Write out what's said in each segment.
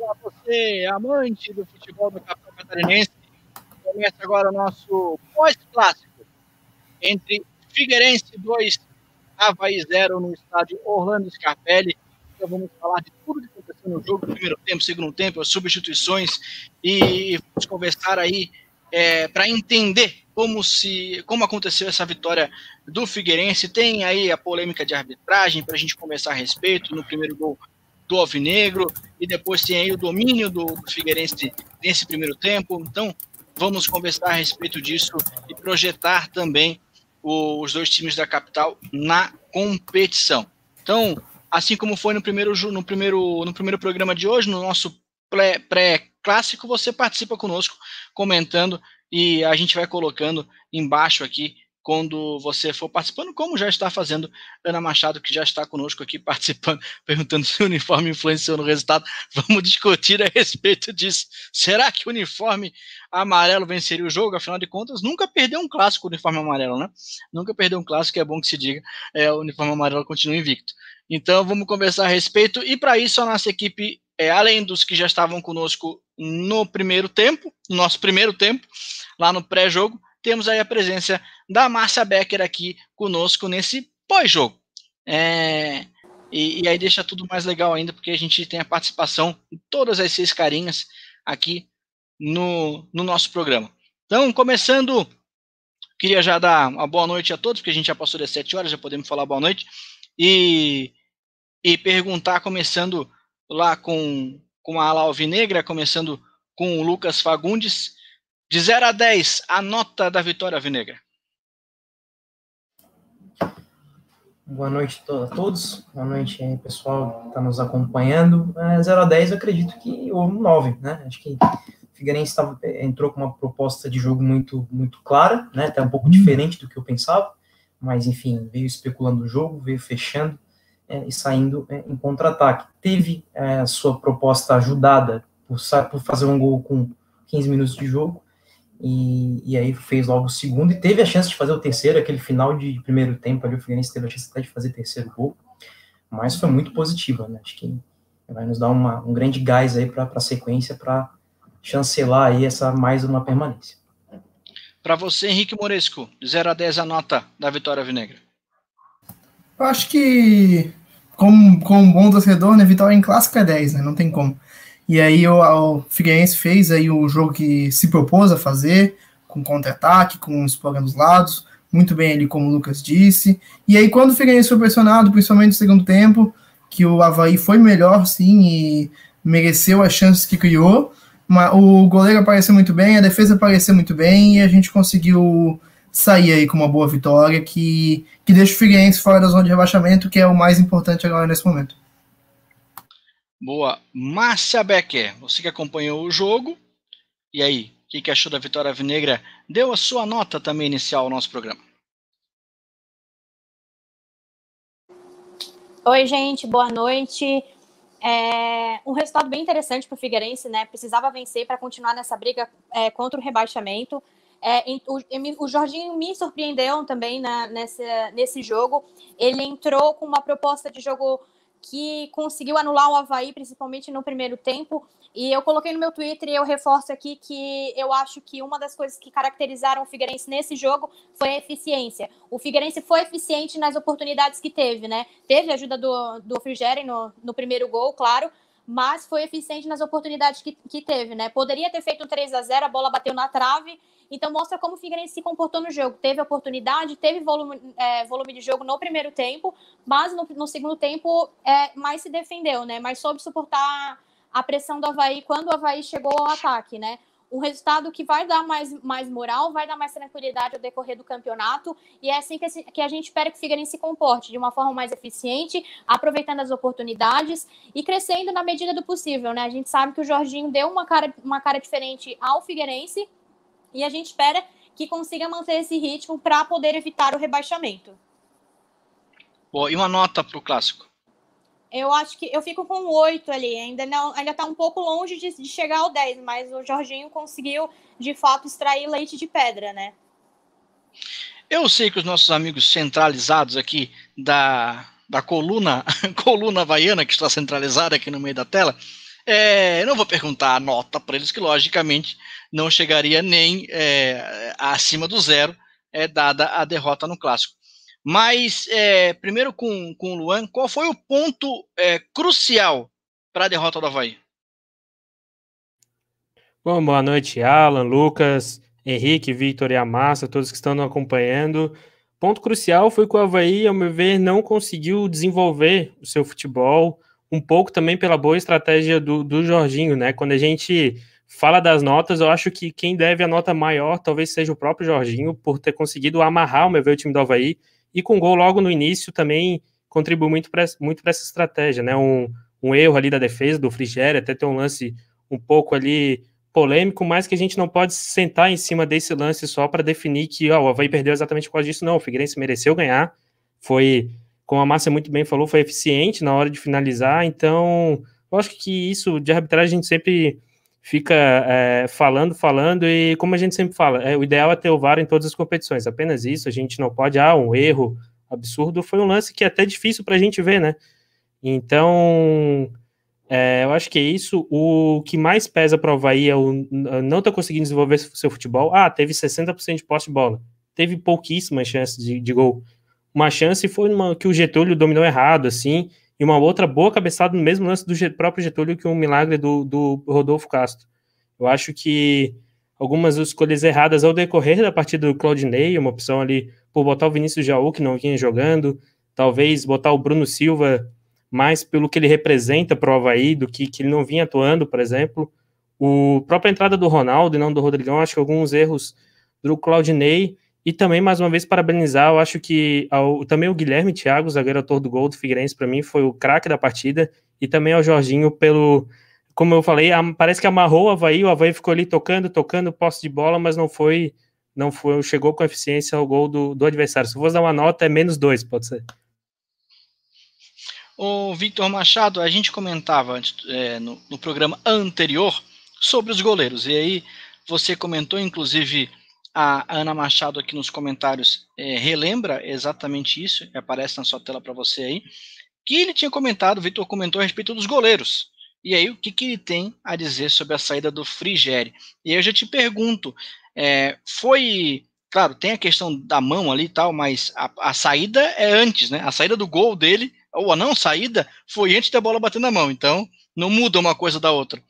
Olá, você, amante do futebol do capital catarinense. Começa agora o nosso pós-clássico entre Figueirense 2, Havaí 0 no estádio Orlando Scarpelli. Então vamos falar de tudo que aconteceu no jogo, primeiro tempo, segundo tempo, as substituições e vamos conversar aí é, para entender como se como aconteceu essa vitória do Figueirense. Tem aí a polêmica de arbitragem para a gente conversar a respeito no primeiro gol do Alvinegro e depois tem aí o domínio do, Figueirense nesse primeiro tempo. Então vamos conversar a respeito disso e projetar também os dois times da capital na competição. Então, assim como foi no primeiro no primeiro no primeiro programa de hoje, no nosso pré-clássico, você participa conosco comentando e a gente vai colocando embaixo aqui quando você for participando, como já está fazendo Ana Machado, que já está conosco aqui participando, perguntando se o uniforme influenciou no resultado. Vamos discutir a respeito disso. Será que o uniforme amarelo venceria o jogo? Afinal de contas, nunca perdeu um clássico o uniforme amarelo, né? Nunca perdeu um clássico, é bom que se diga, é, o uniforme amarelo continua invicto. Então, vamos conversar a respeito, e para isso a nossa equipe, é, além dos que já estavam conosco no primeiro tempo, no nosso primeiro tempo, lá no pré-jogo, temos aí a presença da Márcia Becker aqui conosco nesse pós-jogo. É, e, e, aí deixa tudo mais legal ainda, porque a gente tem a participação de todas as seis carinhas aqui no, no nosso programa. Então, começando, queria já dar uma boa noite a todos, porque a gente já passou das sete horas, já podemos falar boa noite. E, e perguntar, começando lá com, com a ala alvinegra, começando com o Lucas Fagundes, de 0 a 10, a nota da vitória Vinegra. Boa noite a todos. Boa noite aí, pessoal que está nos acompanhando. É, 0 a 10, eu acredito que ou 9, né? Acho que o Figueirense tava, entrou com uma proposta de jogo muito, muito clara, né? Até um pouco uhum. diferente do que eu pensava, mas enfim, veio especulando o jogo, veio fechando é, e saindo é, em contra-ataque. Teve é, a sua proposta ajudada por, por fazer um gol com 15 minutos de jogo, e, e, aí fez logo o segundo e teve a chance de fazer o terceiro, aquele final de primeiro tempo ali, o Figueirense teve a chance até de fazer terceiro gol, mas foi muito positiva, né? Acho que vai nos dar uma, um grande gás aí para a sequência, para chancelar aí essa mais uma permanência. Para você, Henrique Moresco, de 0 a 10 a nota da Vitória Vinegra. Eu acho que, como, como um bom torcedor, né, Vitória em clássico é 10, né? Não tem como. E aí o, o Figueirense fez aí o jogo que se propôs a fazer, com contra-ataque, com explorando os lados, muito bem ali, como o Lucas disse. E aí, quando o Figueirense foi pressionado, principalmente no segundo tempo, que o Havaí foi melhor, sim, e mereceu as chances que criou, mas o goleiro apareceu muito bem, a defesa apareceu muito bem, e a gente conseguiu sair aí com uma boa vitória, que, que deixa o Figueirense fora da zona de rebaixamento, que é o mais importante agora nesse momento. Boa. Márcia Becker, você que acompanhou o jogo, e aí, o que, que achou da vitória vinegra? Deu a sua nota também inicial ao nosso programa. Oi, gente, boa noite. É um resultado bem interessante para o Figueirense, né? Precisava vencer para continuar nessa briga é, contra o rebaixamento. É, o, o, Jorginho me surpreendeu também na, nesse, nesse jogo. Ele entrou com uma proposta de jogo que conseguiu anular o Havaí, principalmente no primeiro tempo. E eu coloquei no meu Twitter e eu reforço aqui que eu acho que uma das coisas que caracterizaram o Figueirense nesse jogo foi a eficiência. O Figueirense foi eficiente nas oportunidades que teve, né? Teve a ajuda do, do Frigeri no, no primeiro gol, claro, mas foi eficiente nas oportunidades que, que teve, né? Poderia ter feito um 3 a 0 a bola bateu na trave então mostra como o Figueirense se comportou no jogo. Teve oportunidade, teve volume, é, volume de jogo no primeiro tempo, mas no, no segundo tempo é, mais se defendeu, né? Mas soube suportar a pressão do Havaí quando o Havaí chegou ao ataque, né? Um resultado que vai dar mais, mais moral, vai dar mais tranquilidade ao decorrer do campeonato, e é assim que, que a gente espera que o Figueirense se comporte, de uma forma mais eficiente, aproveitando as oportunidades e crescendo na medida do possível, né? A gente sabe que o Jorginho deu uma cara, uma cara diferente ao Figueirense, e a gente espera que consiga manter esse ritmo para poder evitar o rebaixamento. Boa, e uma nota para o clássico? Eu acho que eu fico com oito ali. Ainda não, ainda está um pouco longe de, de, chegar ao 10, mas o Jorginho conseguiu de fato extrair leite de pedra, né? Eu sei que os nossos amigos centralizados aqui da, da coluna, coluna havaiana que está centralizada aqui no meio da tela, É, não vou perguntar a nota para eles, que logicamente não chegaria nem é, acima do zero, é, dada a derrota no clássico. Mas, é, primeiro com, com o Luan, qual foi o ponto é, crucial para a derrota do Havaí? Bom, boa noite, Alan, Lucas, Henrique, Victor e Amassa, todos que estão nos acompanhando. Ponto crucial foi que o Havaí, ao meu ver, não conseguiu desenvolver o seu futebol, um pouco também pela boa estratégia do, do Jorginho, né? Quando a gente fala das notas, eu acho que quem deve a nota maior talvez seja o próprio Jorginho, por ter conseguido amarrar, ao meu ver, o time do Havaí, e com gol logo no início também contribuiu muito para muito essa estratégia, né? Um, um erro ali da defesa do Frigério, até ter um lance um pouco ali polêmico, mas que a gente não pode sentar em cima desse lance só para definir que ó, o Havaí perdeu exatamente por causa disso. Não, o Figueirense mereceu ganhar, foi, como a Márcia muito bem falou, foi eficiente na hora de finalizar, então eu acho que isso de arbitragem a gente sempre fica é, falando, falando, e como a gente sempre fala, é, o ideal é ter o VAR em todas as competições, apenas isso, a gente não pode, ah, um erro absurdo, foi um lance que é até difícil para a gente ver, né? Então, é, eu acho que é isso. O que mais pesa para o Havaí é o não tá conseguindo desenvolver seu futebol. Ah, teve 60% de posse de bola. Teve pouquíssimas chances de, de gol. Uma chance foi uma, que o Getúlio dominou errado, assim, e uma outra boa cabeçada no mesmo lance do próprio Getúlio que um milagre do, do Rodolfo Castro. Eu acho que algumas escolhas erradas ao decorrer da partida do Claudinei, uma opção ali por botar o Vinícius Jaú, que não vinha jogando, talvez botar o Bruno Silva mais pelo que ele representa para o Havaí do que, que ele não vinha atuando, por exemplo. O própria entrada do Ronaldo e não do Rodrigão, acho que alguns erros do Claudinei. E também, mais uma vez, parabenizar, eu acho que ao, também o Guilherme Thiago, zagueiro autor do gol do Figueirense, para mim foi o craque da partida. E também ao Jorginho pelo, como eu falei, parece que amarrou o Havaí, o Havaí ficou ali tocando, tocando, posse de bola, mas não foi, não foi, chegou com eficiência ao gol do, do adversário. Se fosse dar uma nota, é menos dois, pode ser. O Victor Machado, a gente comentava é, no, no, programa anterior sobre os goleiros. E aí você comentou, inclusive, a Ana Machado aqui nos comentários é, relembra exatamente isso, aparece na sua tela para você aí, que ele tinha comentado, o Victor comentou a respeito dos goleiros. E aí, o que, que ele tem a dizer sobre a saída do Frigeri? E aí eu já te pergunto, é, foi claro, tem a questão da mão ali e tal, mas a, a, saída é antes, né? A saída do gol dele ou a não saída foi antes da bola bater na mão. Então, não muda uma coisa da outra.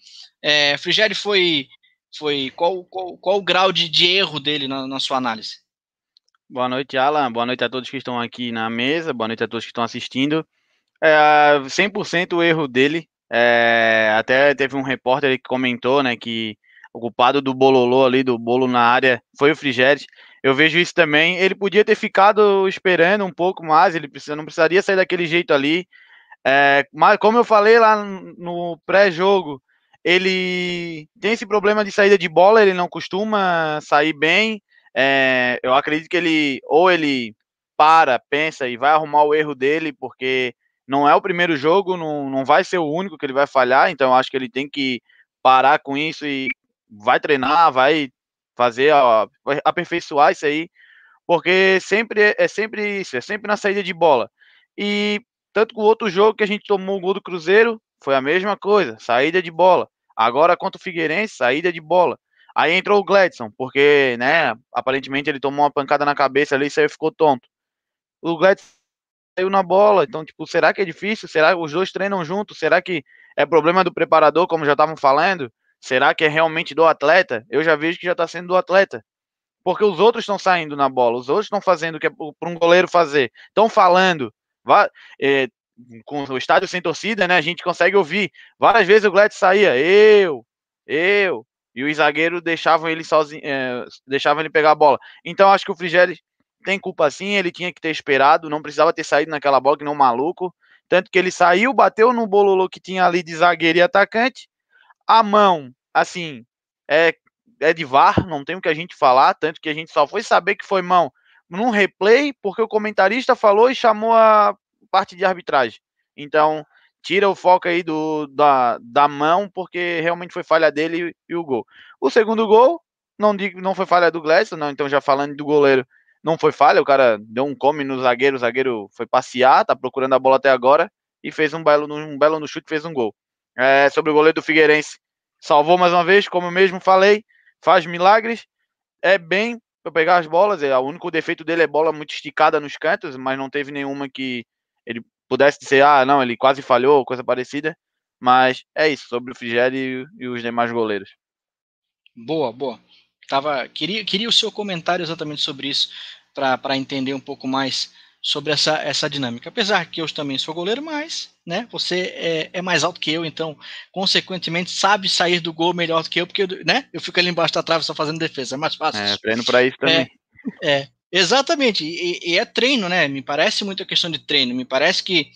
É, Frigeri foi. Foi qual, qual, qual o grau de, de erro dele na, na sua análise? Boa noite, Alan. Boa noite a todos que estão aqui na mesa. Boa noite a todos que estão assistindo. É, 100% o erro dele. É, até teve um repórter que comentou né, que o culpado do bololô ali, do bolo na área, foi o Frigeri. Eu vejo isso também. Ele podia ter ficado esperando um pouco mais, ele não precisaria sair daquele jeito ali. É, mas, como eu falei lá no pré-jogo, ele tem esse problema de saída de bola, ele não costuma sair bem. É, eu acredito que ele, ou ele para, pensa e vai arrumar o erro dele, porque não é o primeiro jogo, não, não vai ser o único que ele vai falhar, então acho que ele tem que parar com isso e vai treinar, vai fazer, ó, aperfeiçoar isso aí, porque sempre é, é sempre isso, é sempre na saída de bola. E tanto com o outro jogo que a gente tomou o gol do Cruzeiro, foi a mesma coisa, saída de bola. Agora contra o Figueirense, saída de bola. Aí entrou o Gladson, porque, né, aparentemente ele tomou uma pancada na cabeça ali e saiu ficou tonto. O Gladson saiu na bola, então, tipo, será que é difícil? Será que os dois treinam juntos? Será que é problema do preparador, como já estavam falando? Será que é realmente do atleta? Eu já vejo que já está sendo do atleta. Porque os outros estão saindo na bola, os outros estão fazendo o que é para um goleiro fazer. Estão falando. Vá, é, com o estádio sem torcida, né? A gente consegue ouvir. Várias vezes o Gladys saía, eu, eu, e os zagueiros deixavam ele sozinho, é, deixavam ele pegar a bola. Então acho que o Frigério tem culpa sim, ele tinha que ter esperado, não precisava ter saído naquela bola que não maluco. Tanto que ele saiu, bateu no bololô que tinha ali de zagueiro e atacante, a mão, assim, é, é de VAR, não tem o que a gente falar, tanto que a gente só foi saber que foi mão num replay, porque o comentarista falou e chamou a parte de arbitragem. Então, tira o foco aí do, da, da mão, porque realmente foi falha dele e, e o gol. O segundo gol, não digo não foi falha do Gladson, não, então já falando do goleiro, não foi falha, o cara deu um come no zagueiro, o zagueiro foi passear, tá procurando a bola até agora e fez um belo, um belo no chute, fez um gol. É, sobre o goleiro do Figueirense. Salvou mais uma vez, como eu mesmo falei, faz milagres. É bem para pegar as bolas. É, o único defeito dele é bola muito esticada nos cantos, mas não teve nenhuma que ele pudesse dizer, ah, não, ele quase falhou, coisa parecida. Mas é isso, sobre o Frigério e, e os demais goleiros. Boa, boa. Tava, queria, queria o seu comentário exatamente sobre isso, para entender um pouco mais sobre essa, essa dinâmica. Apesar que eu também sou goleiro, mas né, você é, é, mais alto que eu, então, consequentemente, sabe sair do gol melhor do que eu, porque né, eu fico ali embaixo da trave só fazendo defesa, é mais fácil. É, treino para isso também. É, é exatamente, e, e, é treino, né? Me parece muito a questão de treino, me parece que,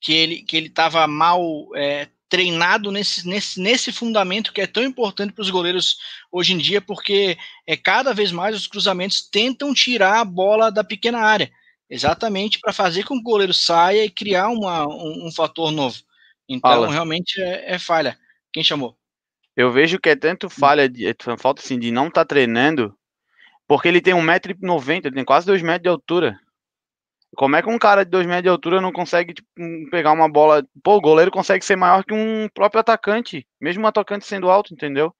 que ele que ele estava mal é, treinado nesse, nesse, nesse fundamento que é tão importante para os goleiros hoje em dia, porque é cada vez mais os cruzamentos tentam tirar a bola da pequena área. Exatamente para fazer com que o goleiro saia e criar uma, um, um fator novo. Então, Fala. realmente é, é, falha. Quem chamou? Eu vejo que é tanto falha, de, é falta assim, de não estar tá treinando, porque ele tem 1,90m, ele tem quase 2 metros de altura. Como é que um cara de 2 metros de altura não consegue tipo, pegar uma bola? Pô, o goleiro consegue ser maior que um próprio atacante, mesmo o atacante sendo alto, entendeu?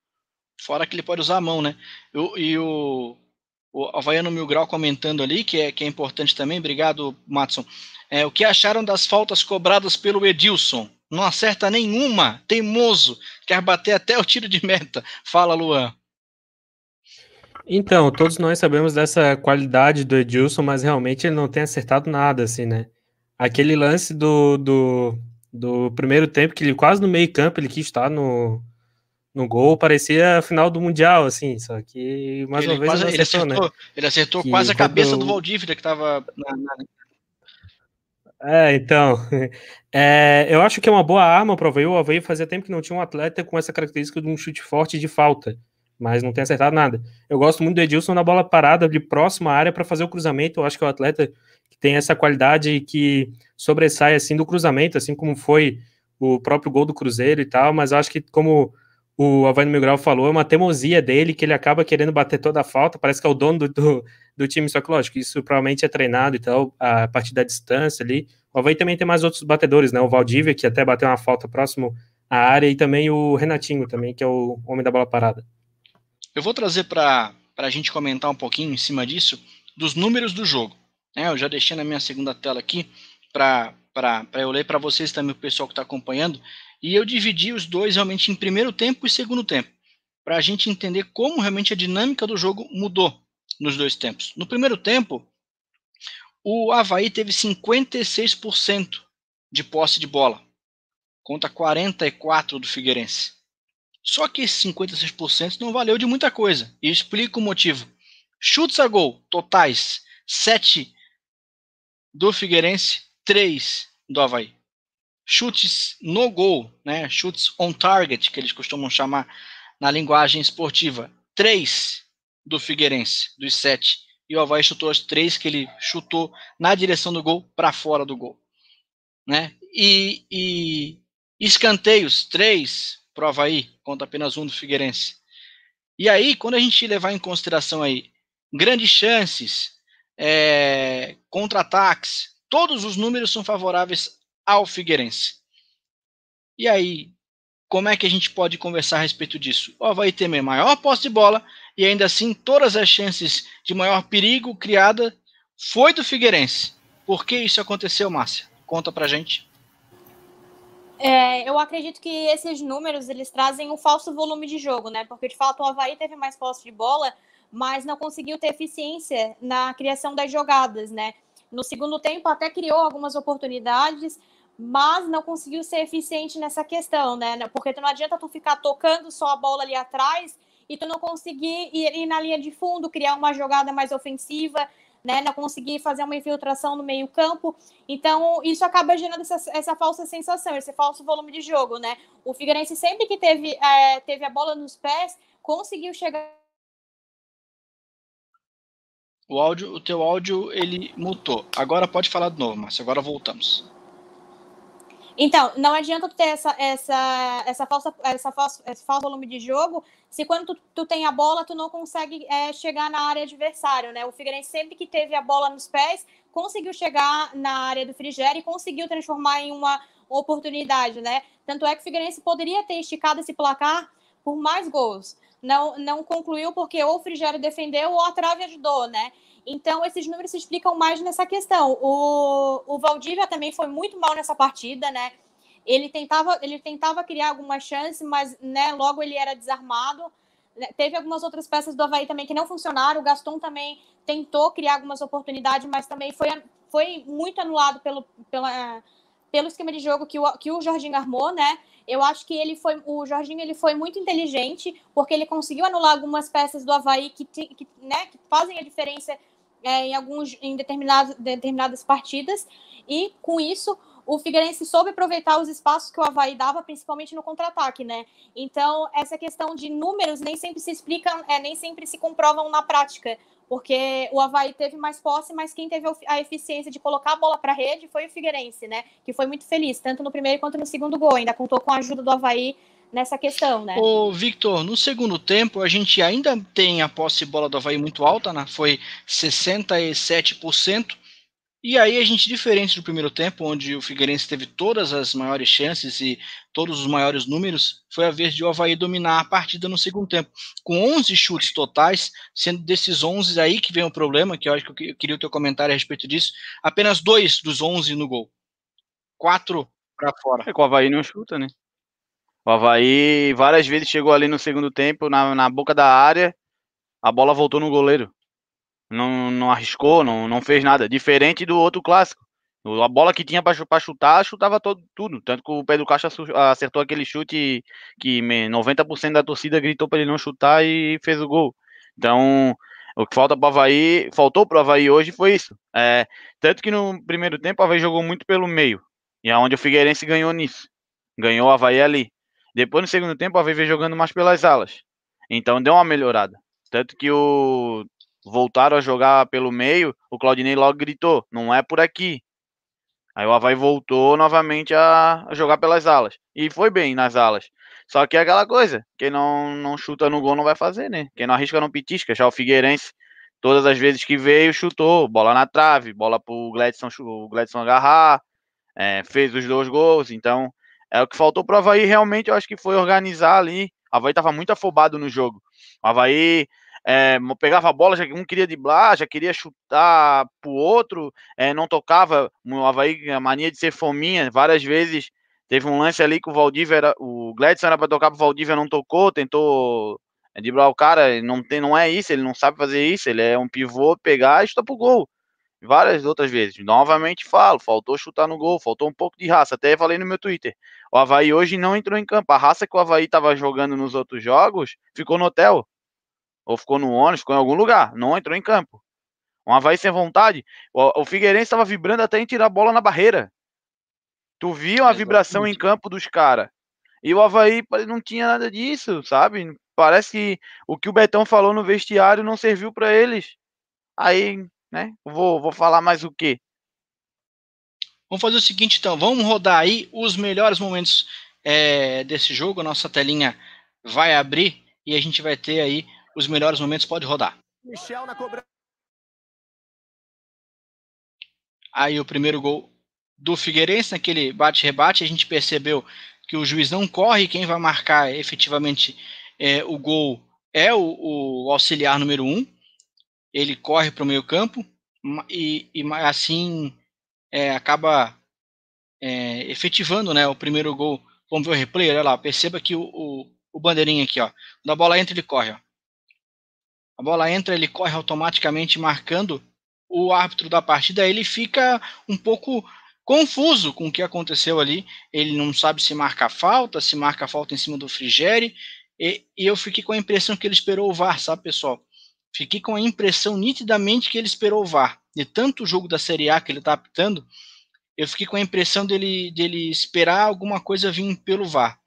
Fora que ele pode usar a mão, né? Eu, e o, o Havaiano Mil Grau comentando ali, que é, que é importante também, obrigado, Matson. É, o que acharam das faltas cobradas pelo Edilson? Não acerta nenhuma, teimoso, quer bater até o tiro de meta. Fala, Luan. Então, todos nós sabemos dessa qualidade do Edilson, mas realmente ele não tem acertado nada, assim, né? Aquele lance do, do, do primeiro tempo, que ele quase no meio campo, ele quis estar no, no gol, parecia a final do Mundial, assim, só que mais ele uma vez quase, ele acertou, né? ele acertou que quase a cabeça do Valdívia que estava na, na... É, então, é, eu acho que é uma boa arma para o Havaí. O Havaí fazia tempo que não tinha um atleta com essa característica de um chute forte de falta, mas não tem acertado nada. Eu gosto muito do Edilson na bola parada de próxima área para fazer o cruzamento. Eu acho que é o atleta que tem essa qualidade que sobressai assim do cruzamento, assim como foi o próprio gol do Cruzeiro e tal, mas acho que como o Havani Miguel falou, é uma teimosia dele, que ele acaba querendo bater toda a falta, parece que é o dono do, do, do time, só que lógico, isso provavelmente é treinado e tal, a partir da distância ali. O Havaí também tem mais outros batedores, né, o Valdívia, que até bateu uma falta próximo à área, e também o Renatinho também, que é o homem da bola parada. Eu vou trazer para a gente comentar um pouquinho em cima disso, dos números do jogo. Né, eu já deixei na minha segunda tela aqui, para eu ler para vocês também, o pessoal que está acompanhando, e eu dividi os dois realmente em primeiro tempo e segundo tempo, para a gente entender como realmente a dinâmica do jogo mudou nos dois tempos. No primeiro tempo, o Havaí teve 56% de posse de bola, contra 44% do Figueirense. Só que esse 56% não valeu de muita coisa, e explico o motivo. Chutes a gol totais: 7 do Figueirense, 3 do Havaí chutes no gol, né, chutes on target, que eles costumam chamar na linguagem esportiva, três do Figueirense, dos sete. E o Havaí chutou as três que ele chutou na direção do gol para fora do gol. Né? E, e escanteios, três para o Havaí, contra apenas um do Figueirense. E aí, quando a gente levar em consideração aí grandes chances, é, contra-ataques, todos os números são favoráveis ao Figueirense. E aí, como é que a gente pode conversar a respeito disso? O Havaí tem maior posse de bola e ainda assim todas as chances de maior perigo criada foi do Figueirense. Por que isso aconteceu, Márcia? Conta pra gente. É, eu acredito que esses números eles trazem um falso volume de jogo, né? Porque de fato o Havaí teve mais posse de bola, mas não conseguiu ter eficiência na criação das jogadas, né? No segundo tempo até criou algumas oportunidades, mas não conseguiu ser eficiente nessa questão, né? Porque não adianta tu ficar tocando só a bola ali atrás e tu não conseguir ir, na linha de fundo, criar uma jogada mais ofensiva, né? Não conseguir fazer uma infiltração no meio campo. Então, isso acaba gerando essa, essa falsa sensação, esse falso volume de jogo, né? O Figueirense sempre que teve, é, teve a bola nos pés, conseguiu chegar o áudio, o teu áudio, ele mutou. Agora pode falar de novo, Márcio. Agora voltamos. Então, não adianta tu ter essa, essa, essa, falsa, essa falsa, esse falso volume de jogo se quando tu, tu tem a bola, tu não consegue é, chegar na área adversária, né? O Figueirense sempre que teve a bola nos pés, conseguiu chegar na área do Frigério e conseguiu transformar em uma, oportunidade, né? Tanto é que o Figueirense poderia ter esticado esse placar por mais gols. Não, não concluiu porque ou o Frigério defendeu ou a trave ajudou, né? Então, esses números se explicam mais nessa questão. O, o Valdívia também foi muito mal nessa partida, né? Ele tentava, ele tentava criar alguma chance, mas né, logo ele era desarmado. Né, teve algumas outras peças do Havaí também que não funcionaram. O Gaston também tentou criar algumas oportunidades, mas também foi, foi muito anulado pelo, pela, pelo esquema de jogo que o, que o Jorginho armou, né? Eu acho que ele foi, o Jorginho ele foi muito inteligente, porque ele conseguiu anular algumas peças do Havaí que, que, né, que fazem a diferença é, em alguns em determinadas, determinadas partidas, e com isso o Figueirense soube aproveitar os espaços que o Havaí dava, principalmente no contra-ataque, né? Então, essa questão de números nem sempre se explicam, é, nem sempre se comprovam na prática, porque o Havaí teve mais posse, mas quem teve a eficiência de colocar a bola para a rede foi o Figueirense, né? Que foi muito feliz, tanto no primeiro quanto no segundo gol. Ainda contou com a ajuda do Havaí nessa questão, né? O Victor, no segundo tempo, a gente ainda tem a posse de bola do Havaí muito alta, né? Foi 67%. E aí a gente, diferente do primeiro tempo, onde o Figueirense teve todas as maiores chances e todos os maiores números, foi a vez de o Havaí dominar a partida no segundo tempo, com 11 chutes totais, sendo desses 11 aí que vem o problema, que eu acho que eu queria o teu comentário a respeito disso, apenas dois dos 11 no gol. Quatro para fora. É que o Havaí não chuta, né? O Havaí várias vezes chegou ali no segundo tempo, na, na boca da área, a bola voltou no goleiro não, não arriscou, não, não fez nada. Diferente do outro clássico. A bola que tinha para chutar, chutava todo, tudo. Tanto que o Pedro Caixa acertou aquele chute que 90% da torcida gritou para ele não chutar e fez o gol. Então, o que falta para Havaí, faltou para Havaí hoje foi isso. É, tanto que no primeiro tempo o Havaí jogou muito pelo meio. E é onde o Figueirense ganhou nisso. Ganhou o Havaí ali. Depois no segundo tempo o Havaí jogando mais pelas alas. Então deu uma melhorada. Tanto que o voltaram a jogar pelo meio, o Claudinei logo gritou: não é por aqui. Aí o Havaí voltou novamente a, jogar pelas alas. E foi bem nas alas. Só que é aquela coisa: quem não, não chuta no gol não vai fazer, né? Quem não arrisca não pitisca. Já o Figueirense, todas as vezes que veio, chutou. Bola na trave, bola pro Gladson, o Gladson agarrar. É, fez os dois gols. Então, é o que faltou pro Havaí realmente, eu acho que foi organizar ali. O Havaí tava muito afobado no jogo. O Havaí é, pegava a bola, já um queria driblar, já queria chutar pro outro, é, não tocava. O Havaí, a mania de ser fominha, várias vezes teve um lance ali que o Valdívia era, o Gladson era para tocar pro Valdívia, não tocou, tentou é, driblar o cara, não tem, não é isso, ele não sabe fazer isso, ele é um pivô, pegar e chutar pro gol. Várias outras vezes. Novamente falo, faltou chutar no gol, faltou um pouco de raça. Até falei no meu Twitter. O Havaí hoje não entrou em campo. A raça que o Havaí tava jogando nos outros jogos ficou no hotel ou ficou no ônibus, ficou em algum lugar, não entrou em campo. Um Havaí sem vontade. O, o Figueirense estava vibrando até em tirar a bola na barreira. Tu viu a vibração em campo dos caras. E o Havaí não tinha nada disso, sabe? Parece que o que o Betão falou no vestiário não serviu para eles. Aí, né? Vou, vou falar mais o quê? Vamos fazer o seguinte, então. Vamos rodar aí os melhores momentos é, desse jogo. A nossa telinha vai abrir e a gente vai ter aí os melhores momentos, pode rodar. Michel na cobrança. Aí o primeiro gol do Figueirense, naquele bate-rebate, a gente percebeu que o juiz não corre, quem vai marcar efetivamente é, o gol é o, o auxiliar número um. Ele corre para o meio campo e, e assim é, acaba é, efetivando né, o primeiro gol. Vamos ver o replay, olha lá, perceba que o, o, o aqui, ó, quando a bola entra ele corre, ó. A bola entra, ele corre automaticamente marcando o árbitro da partida. Ele fica um pouco confuso com o que aconteceu ali. Ele não sabe se marca falta, se marca falta em cima do Frigeri. E, e, eu fiquei com a impressão que ele esperou o VAR, sabe, pessoal? Fiquei com a impressão nitidamente que ele esperou o VAR. De tanto jogo da Série A que ele está apitando, eu fiquei com a impressão dele, dele esperar alguma coisa vir pelo VAR.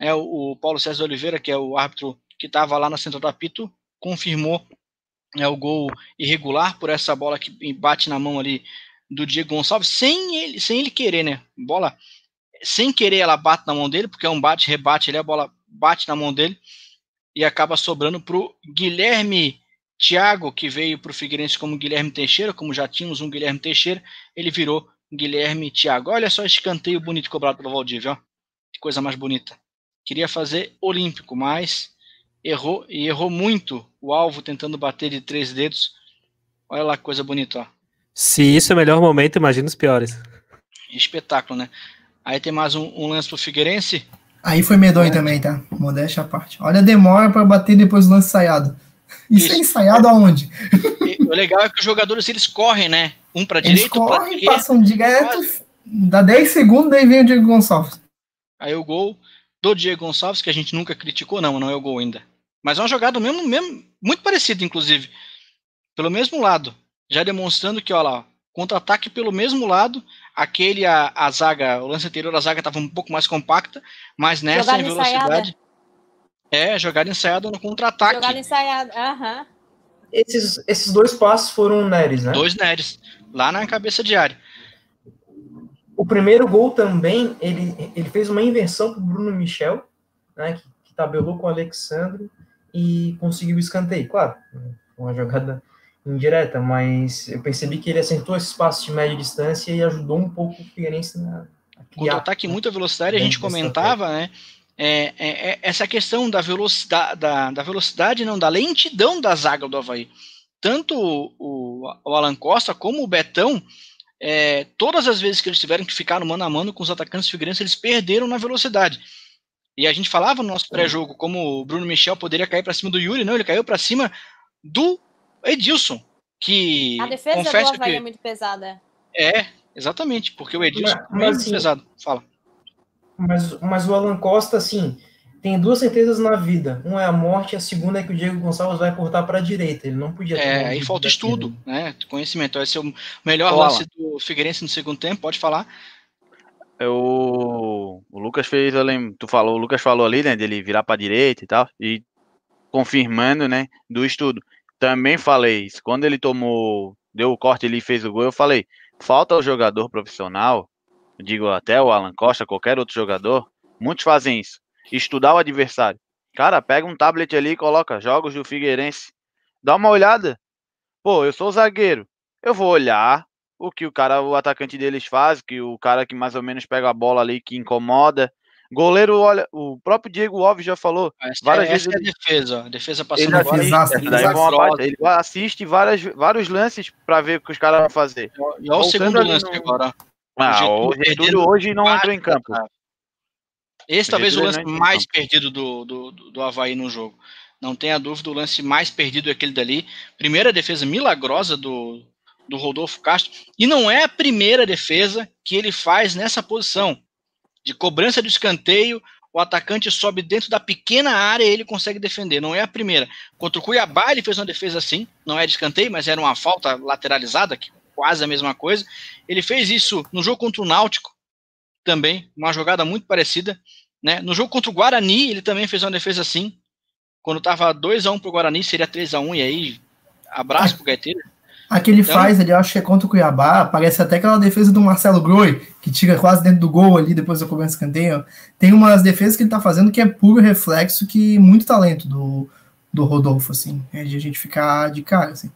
É, o, o Paulo César Oliveira, que é o árbitro que estava lá na central do apito, confirmou é, o gol irregular por essa bola que bate na mão ali do Diego Gonçalves, sem ele, sem ele querer, né? Bola sem querer ela bate na mão dele, porque é um bate-rebate ali, a bola bate na mão dele e acaba sobrando para o Guilherme Thiago, que veio para o Figueirense como Guilherme Teixeira, como já tínhamos um Guilherme Teixeira, ele virou Guilherme Thiago. Olha só esse canteio bonito cobrado pelo Valdívia, ó. Que coisa mais bonita. Queria fazer olímpico, mas errou e errou muito o alvo tentando bater de três dedos. Olha lá que coisa bonita, ó. Se isso é o melhor momento, imagina os piores. Espetáculo, né? Aí tem mais um, um lance pro Figueirense. Aí foi medonho é. também, tá? Modéstia à parte. Olha a demora para bater depois do lance ensaiado. Isso, Isso, é ensaiado aonde? E, o legal é que os jogadores eles correm, né? Um para direita, correm, direita, passam direto, dá 10 segundos, daí vem o Diego Gonçalves. Aí o gol do Diego Gonçalves, que a gente nunca criticou, não, não é o gol ainda. Mas é uma jogada mesmo, mesmo muito parecida, inclusive. Pelo mesmo lado. Já demonstrando que, olha lá, contra-ataque pelo mesmo lado. Aquele, a, a zaga, o lance anterior, a zaga estava um pouco mais compacta, mas nessa em velocidade. Ensaiada. É, jogada ensaiada no contra-ataque. Jogada ensaiada, aham. Uhum. Esses, esses dois passos foram Neres, né? Dois Neres, lá na cabeça de área. O primeiro gol também, ele, ele fez uma inversão para Bruno Michel, né, que, que tabelou com o Alexandre e conseguiu o escanteio. Claro, uma jogada indireta, mas eu percebi que ele acertou esse espaço de média distância e ajudou um pouco o Figueirense na Contra-ataque em muita velocidade, a gente comentava, né? É, é, é, essa questão da velocidade, da, da, velocidade, não, da lentidão da zaga do Havaí. Tanto o, o Alan Costa como o Betão, é, todas as vezes que eles tiveram que ficar no mano a mano com os atacantes Figueirense, eles perderam na velocidade. E a gente falava no nosso pré-jogo como o Bruno Michel poderia cair para cima do Yuri, não, ele caiu para cima do Edilson, que a defesa do Havaí que... é muito pesada. É, exatamente, porque o Edilson mas, mas, é muito assim, pesado. Fala. Mas, mas o Alan Costa, assim, tem duas certezas na vida. Uma é a morte, a segunda é que o Diego Gonçalves vai cortar para a direita. Ele não podia. É, aí falta estudo, né? Conhecimento. Esse é o melhor Olá. lance do Figueirense no segundo tempo. Pode falar. Eu, o Lucas fez, eu lembro, tu falou, o Lucas falou ali, né, dele virar para direita e tal, e confirmando, né, do estudo. Também falei isso. Quando ele tomou, deu o corte ele fez o gol, eu falei, falta o jogador profissional digo até o Alan Costa, qualquer outro jogador, muitos fazem isso. Estudar o adversário. Cara, pega um tablet ali e coloca jogos do Figueirense. Dá uma olhada. Pô, eu sou zagueiro. Eu vou olhar o que o cara, o atacante deles faz, que o cara que mais ou menos pega a bola ali, que incomoda. Goleiro, olha, o próprio Diego Alves já falou. Essa, várias vezes é a defesa, a defesa passando ele, assiste, ele assiste várias, vários lances para ver o que os caras vão fazer. E olha o segundo lance no... agora. Ah, o Getúlio hoje não entrou em campo. Esse talvez o lance mais perdido do, do, do Havaí no jogo. Não tenha dúvida, o lance mais perdido é aquele dali. Primeira defesa milagrosa do, do Rodolfo Castro. E não é a primeira defesa que ele faz nessa posição. De cobrança de escanteio, o atacante sobe dentro da pequena área e ele consegue defender. Não é a primeira. Contra o Cuiabá, ele fez uma defesa assim. Não é de escanteio, mas era uma falta lateralizada, que quase a mesma coisa. Ele fez isso no jogo contra o Náutico, também, uma jogada muito parecida. Né? No jogo contra o Guarani, ele também fez uma defesa assim. Quando estava 2x1 para o Guarani, seria 3x1, e aí, abraço para o Gaiteiro. A que ele então, faz, ele acha que é contra o Cuiabá, parece até aquela defesa do Marcelo Groi, que tira quase dentro do gol ali, depois da cobrança escanteio. Tem umas defesas que ele tá fazendo que é puro reflexo, que muito talento do, do Rodolfo, assim, é de a gente ficar de cara, assim.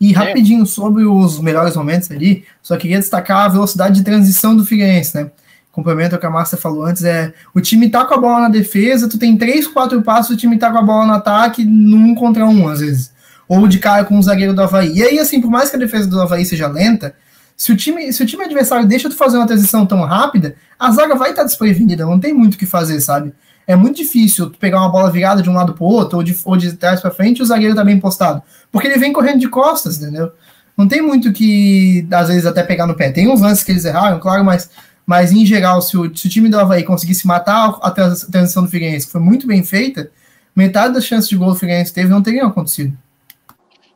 E é. rapidinho sobre os melhores momentos ali, só queria destacar a velocidade de transição do Figueirense, né? Complemento ao que a Márcia falou antes, é o time tá com a bola na defesa, tu tem três, quatro passos, o time tá com a bola no ataque, num contra um, às vezes. Ou de cara com o zagueiro do Havaí. E aí, assim, por mais que a defesa do Havaí seja lenta, se o time, se o time adversário deixa tu fazer uma transição tão rápida, a zaga vai estar tá desprevenida, não tem muito o que fazer, sabe? é muito difícil tu pegar uma bola virada de um lado para o outro, ou de, ou de trás para frente, e o zagueiro tá bem postado. Porque ele vem correndo de costas, entendeu? Não tem muito que, às vezes, até pegar no pé. Tem uns lances que eles erraram, claro, mas, mas em geral, se o, se o time do Havaí conseguisse matar a transição do Figueirense, que foi muito bem feita, metade das chances de gol do Figueirense teve não teriam acontecido.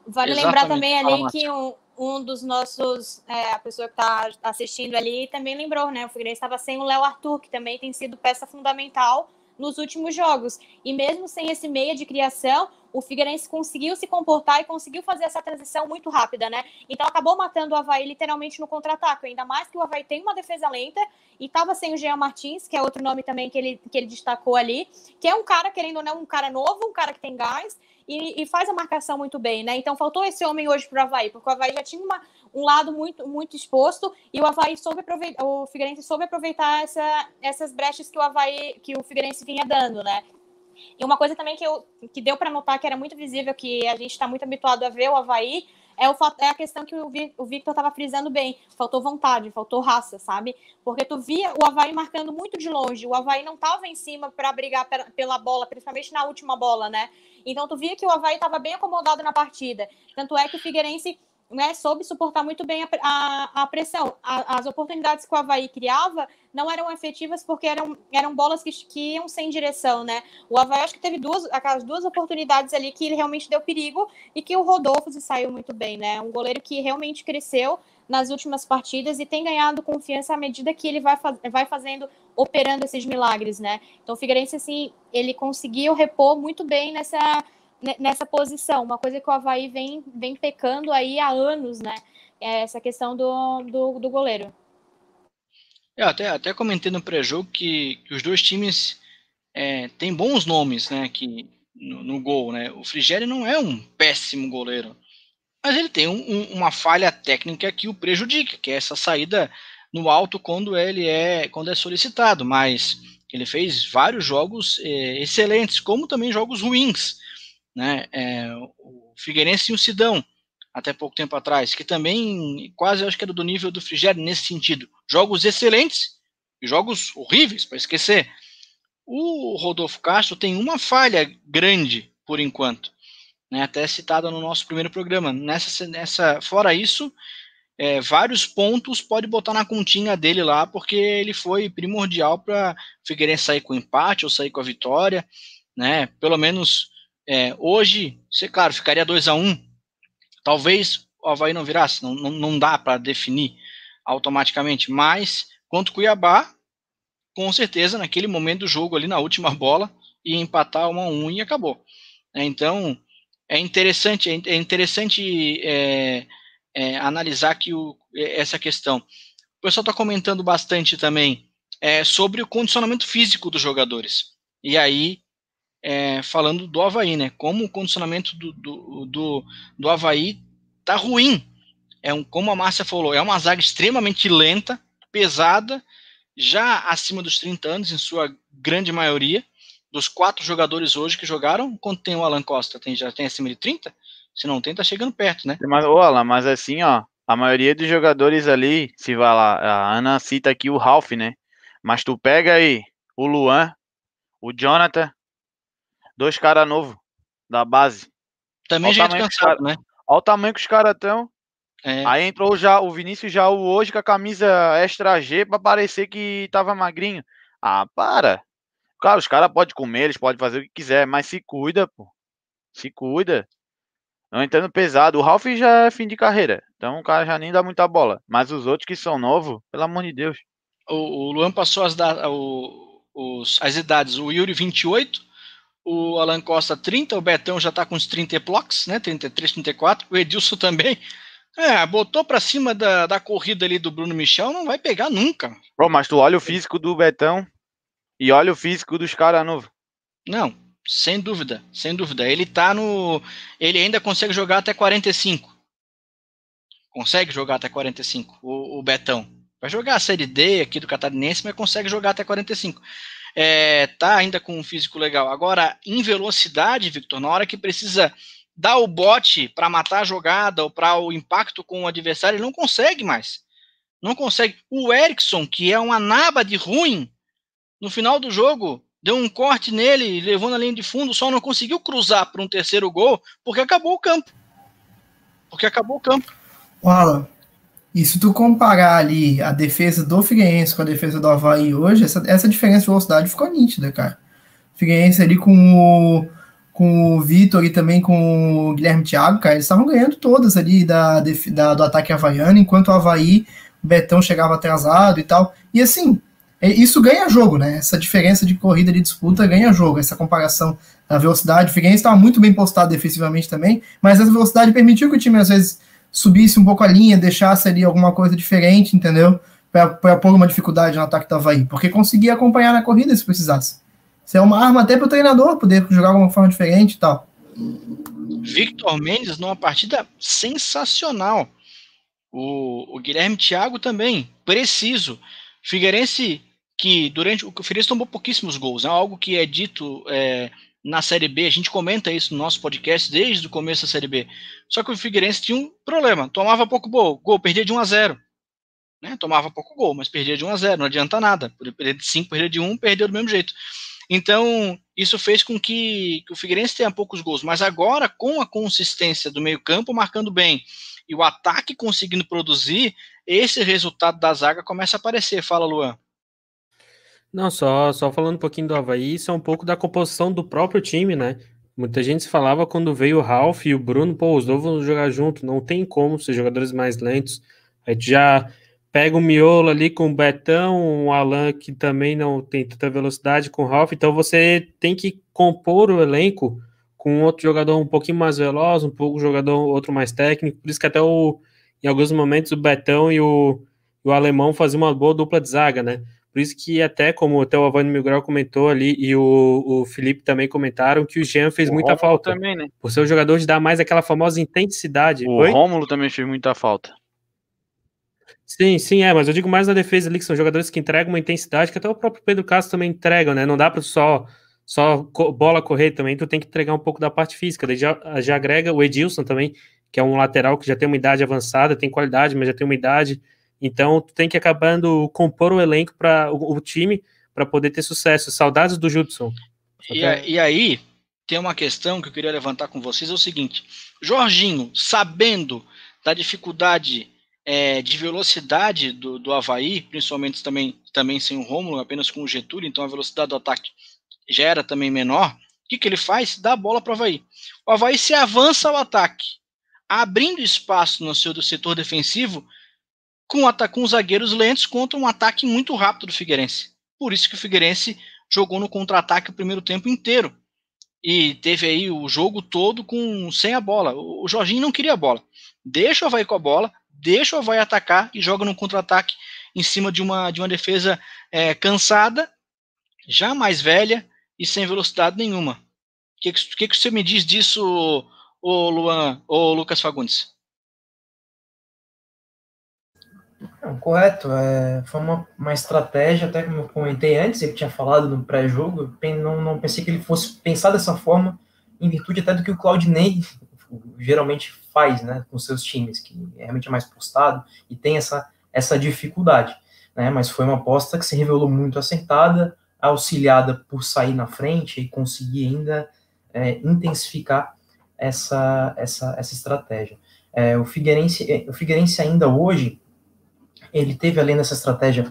Vale Exatamente. lembrar também ali que um, um dos nossos, é, a pessoa que está assistindo ali também lembrou, né? O Figueirense estava sem o Léo Arthur, que também tem sido peça fundamental nos últimos jogos. E mesmo sem esse meia de criação, o Figueirense conseguiu se comportar e conseguiu fazer essa transição muito rápida, né? Então acabou matando o Havaí literalmente no contra-ataque. Ainda mais que o Havaí tem uma defesa lenta e estava sem o Jean Martins, que é outro nome também que ele, que ele destacou ali, que é um cara, querendo ou não, um cara novo, um cara que tem gás e, e, faz a marcação muito bem, né? Então faltou esse homem hoje para o Havaí, porque o Havaí já tinha uma, um lado muito, muito exposto e o Havaí soube aproveitar, o Figueirense soube aproveitar essa, essas brechas que o Havaí, que o Figueirense vinha dando, né? E uma coisa também que, eu, que deu para notar que era muito visível, que a gente está muito habituado a ver o Havaí, é, o, é a questão que o, o Victor estava frisando bem. Faltou vontade, faltou raça, sabe? Porque tu via o Havaí marcando muito de longe. O Havaí não estava em cima para brigar pela bola, principalmente na última bola, né? Então tu via que o Havaí estava bem acomodado na partida. Tanto é que o Figueirense né, soube suportar muito bem a, a, a pressão. A, as oportunidades que o Havaí criava não eram efetivas porque eram, eram bolas que, que iam sem direção, né? O Havaí acho que teve duas, aquelas duas oportunidades ali que ele realmente deu perigo e que o Rodolfo se saiu muito bem, né? Um goleiro que realmente cresceu nas últimas partidas e tem ganhado confiança à medida que ele vai, faz, vai fazendo, operando esses milagres, né? Então o Figueirense, assim, ele conseguiu repor muito bem nessa nessa posição, uma coisa que o Havaí vem, vem pecando aí há anos, né? É essa questão do, do, do goleiro. Eu até, até comentei no pré-jogo que, que, os dois times é, têm bons nomes né, aqui no, no, gol. Né? O Frigério não é um péssimo goleiro, mas ele tem um, um, uma falha técnica que o prejudica, que é essa saída no alto quando ele é quando é solicitado. Mas ele fez vários jogos é, excelentes, como também jogos ruins né? É, o Figueirense e o Sidão, até pouco tempo atrás, que também quase acho que era do nível do Frigério nesse sentido. Jogos excelentes e jogos horríveis, para esquecer. O Rodolfo Castro tem uma falha grande, por enquanto, né, até citada no nosso primeiro programa. Nessa, nessa, fora isso, é, vários pontos pode botar na continha dele lá, porque ele foi primordial para Figueirense sair com empate ou sair com a vitória, né? Pelo menos é, hoje, você, claro, ficaria 2 a 1 um, Talvez o Havaí não virasse, não, não, dá para definir automaticamente, mas quanto Cuiabá, com certeza, naquele momento do jogo ali, na última bola, ia empatar 1 a 1 e acabou. É, então, é interessante, é, é interessante é, é, analisar que o, essa questão. O pessoal está comentando bastante também é, sobre o condicionamento físico dos jogadores. E aí é, falando do Havaí, né? Como o condicionamento do, do, do, do Havaí tá ruim. É um, como a Márcia falou, é uma zaga extremamente lenta, pesada, já acima dos 30 anos, em sua grande maioria. Dos quatro jogadores hoje que jogaram, quanto tem o Alan Costa? Tem, já tem acima de 30? Se não tem, tá chegando perto, né? Mas, ô Alan, mas assim, ó, a maioria dos jogadores ali, se vai lá, a Ana cita aqui o Ralph, né? Mas tu pega aí o Luan, o Jonathan, Dois caras novos da base. Também já cansado, cara, né? Olha o tamanho que os caras estão. É. Aí entrou já o Vinícius já hoje com a camisa extra G para parecer que tava magrinho. Ah, para. Cara, os caras podem comer, eles podem fazer o que quiser, mas se cuida, pô. Se cuida. Não entrando pesado. O Ralph já é fim de carreira. Então o cara já nem dá muita bola. Mas os outros que são novos, pelo amor de Deus. O, o Luan passou as, da, o, os, as idades. O Yuri 28, o Alan Costa 30, o Betão já está com uns 30 blocos, né? 33, 34, o Edilson também. É, botou para cima da, da corrida ali do Bruno Michel, não vai pegar nunca. Bom, mas tu olha o físico do Betão e olha o físico dos caras novos. Não, sem dúvida, sem dúvida. Ele tá no. Ele ainda consegue jogar até 45. Consegue jogar até 45, o, o Betão. Vai jogar a Série D aqui do Catarinense, mas consegue jogar até 45 é, tá ainda com um físico legal. Agora, em velocidade, Victor, na hora que precisa dar o bote para matar a jogada ou para o impacto com o adversário, ele não consegue mais. Não consegue. O Erickson, que é uma naba de ruim, no final do jogo, deu um corte nele, levou na linha de fundo, só não conseguiu cruzar para um terceiro gol, porque acabou o campo. Porque acabou o campo. Alan, e se tu comparar ali a defesa do Figueirense com a defesa do Havaí hoje, essa, essa diferença de velocidade ficou nítida, cara. Figueirense ali com o, com o Vitor e também com o Guilherme Thiago, cara, eles estavam ganhando todas ali da, da, do ataque havaiano, enquanto o Havaí, o Betão chegava atrasado e tal. E assim, é, isso ganha jogo, né? Essa diferença de corrida de disputa ganha jogo, essa comparação da velocidade. O Figueirense estava muito bem postado defensivamente também, mas essa velocidade permitiu que o time às vezes subisse um pouco a linha, deixasse ali alguma coisa diferente, entendeu? Para pôr uma dificuldade no ataque do Havaí, porque conseguia acompanhar na corrida se precisasse. Isso é uma arma até para o treinador poder jogar de uma forma diferente e tal. Victor Mendes numa partida sensacional. O, o Guilherme Thiago também, preciso. Figueirense que durante o Figueirense tomou pouquíssimos gols, é algo que é dito é, na Série B, a gente comenta isso no nosso podcast desde o começo da Série B. Só que o Figueirense tinha um problema, tomava pouco gol, gol perdia de 1 a 0. Né? Tomava pouco gol, mas perdia de 1 a 0, não adianta nada. Perder de 5, perder de 1, perdeu do mesmo jeito. Então, isso fez com que, que o Figueirense tenha poucos gols, mas agora com a consistência do meio-campo marcando bem e o ataque conseguindo produzir, esse resultado da zaga começa a aparecer. Fala, Luan. Não, só, só falando um pouquinho do Havaí, isso é um pouco da composição do próprio time, né? Muita gente falava quando veio o Ralph e o Bruno, pô, os dois vão jogar junto, não tem como ser jogadores mais lentos. A gente já pega o miolo ali com o Betão, o Alan que também não tem tanta velocidade com o Ralph, então você tem que compor o elenco com outro jogador um pouquinho mais veloz, um pouco jogador outro mais técnico, por isso que até o, em alguns momentos o Betão e o, o Alemão faziam uma boa dupla de zaga, né? Por isso que até, como até o Avani Miguel comentou ali, e o, o Felipe também comentaram, que o Jean fez o muita Rômulo falta. Também, né? Por ser o jogador de dar mais aquela famosa intensidade. O Oi? Rômulo também fez muita falta. Sim, sim, é, mas eu digo mais na defesa ali, que são jogadores que entregam uma intensidade, que até o próprio Pedro Castro também entrega, né? Não dá para só só bola correr também, tu tem que entregar um pouco da parte física. Daí já, já agrega o Edilson também, que é um lateral que já tem uma idade avançada, tem qualidade, mas já tem uma idade então, tu tem que acabando compor o elenco para o, o, time para poder ter sucesso. Saudades do Judson. E, e, aí, tem uma questão que eu queria levantar com vocês: é o seguinte, Jorginho, sabendo da dificuldade é, de velocidade do, do Havaí, principalmente também, também sem o Rômulo, apenas com o Getúlio, então a velocidade do ataque já era também menor. O que, que ele faz? Dá a bola para o Havaí. O Havaí se avança ao ataque, abrindo espaço no seu do setor defensivo com, com os zagueiros lentos contra um ataque muito rápido do Figueirense. Por isso que o Figueirense jogou no contra-ataque o primeiro tempo inteiro. E teve aí o jogo todo com sem a bola. O Jorginho não queria a bola. Deixa o Havaí com a bola, deixa o Havaí atacar e joga no contra-ataque em cima de uma, de uma defesa é, cansada, já mais velha e sem velocidade nenhuma. O que, que, que você me diz disso, ô Luan, ô Lucas Fagundes? Não, correto. É, foi uma, uma estratégia, até como eu comentei antes, ele tinha falado no pré-jogo, não, não pensei que ele fosse pensar dessa forma, em virtude até do que o Claudinei geralmente faz né, com seus times, que realmente é mais postado e tem essa, essa dificuldade. Né, mas foi uma aposta que se revelou muito acertada, auxiliada por sair na frente e conseguir ainda é, intensificar essa, essa, essa estratégia. É, o, Figueirense, é, o Figueirense ainda hoje ele teve, além dessa estratégia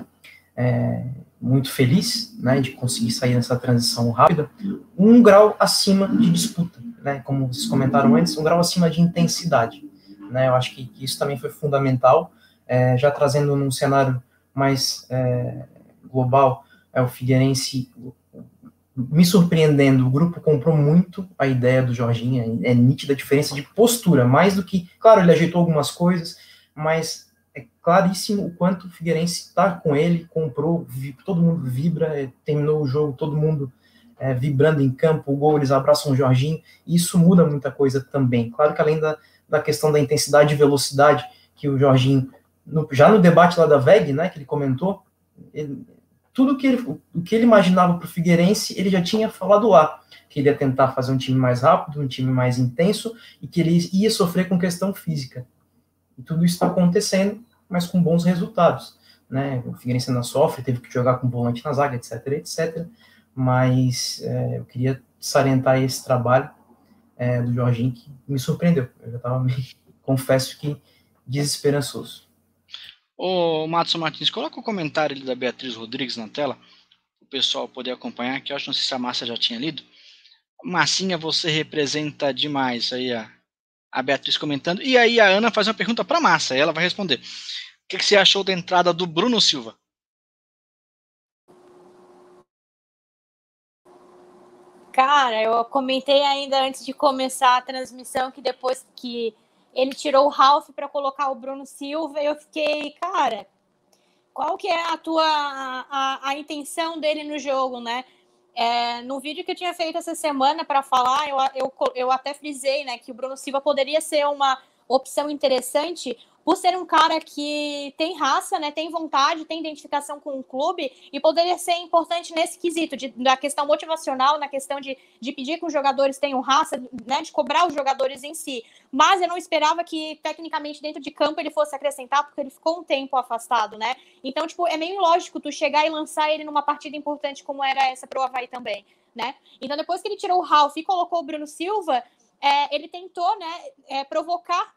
é, muito feliz, né, de conseguir sair nessa transição rápida, um grau acima de disputa, né, como vocês comentaram antes, um grau acima de intensidade. Né, eu acho que, isso também foi fundamental, é, já trazendo num cenário mais é, global, é, o Figueirense me surpreendendo, o grupo comprou muito a ideia do Jorginho, é, é nítida a diferença de postura, mais do que, claro, ele ajeitou algumas coisas, mas claríssimo o quanto o Figueirense está com ele, comprou, todo mundo vibra, é, terminou o jogo, todo mundo é, vibrando em campo, o gol, eles abraçam o Jorginho, e isso muda muita coisa também. Claro que além da, da questão da intensidade e velocidade que o Jorginho, no, já no debate lá da VEG, né, que ele comentou, ele, tudo que ele, o que ele imaginava para o Figueirense, ele já tinha falado lá, que ele ia tentar fazer um time mais rápido, um time mais intenso, e que ele ia sofrer com questão física. E tudo isso está acontecendo, mas com bons resultados. Né? O Figueirense não sofre, teve que jogar com volante na zaga, etc, etc. Mas é, eu queria salientar esse trabalho é, do Jorginho que me surpreendeu. Eu já estava, confesso que, desesperançoso. Ô, Matson Martins, coloca o comentário da Beatriz Rodrigues na tela, o pessoal poder acompanhar, que eu acho, não sei se a Márcia já tinha lido. Massinha, você representa demais aí a, a Beatriz comentando. E aí a Ana faz uma pergunta para Massa, ela vai responder. O que, que você achou da entrada do Bruno Silva? Cara, eu comentei ainda antes de começar a transmissão que depois que ele tirou o Ralph para colocar o Bruno Silva, eu fiquei, cara, qual que é a tua a, a intenção dele no jogo, né? É, no vídeo que eu tinha feito essa semana para falar, eu, eu, eu até frisei né, que o Bruno Silva poderia ser uma opção interessante por ser um cara que tem raça, né, tem vontade, tem identificação com o clube e poderia ser importante nesse quesito de, da questão motivacional, na questão de, de pedir que os jogadores tenham raça, né, de cobrar os jogadores em si. Mas eu não esperava que tecnicamente dentro de campo ele fosse acrescentar, porque ele ficou um tempo afastado, né? Então, tipo, é meio lógico tu chegar e lançar ele numa partida importante como era essa pro Havaí também, né? Então, depois que ele tirou o Ralph e colocou o Bruno Silva, é, ele tentou, né, é, provocar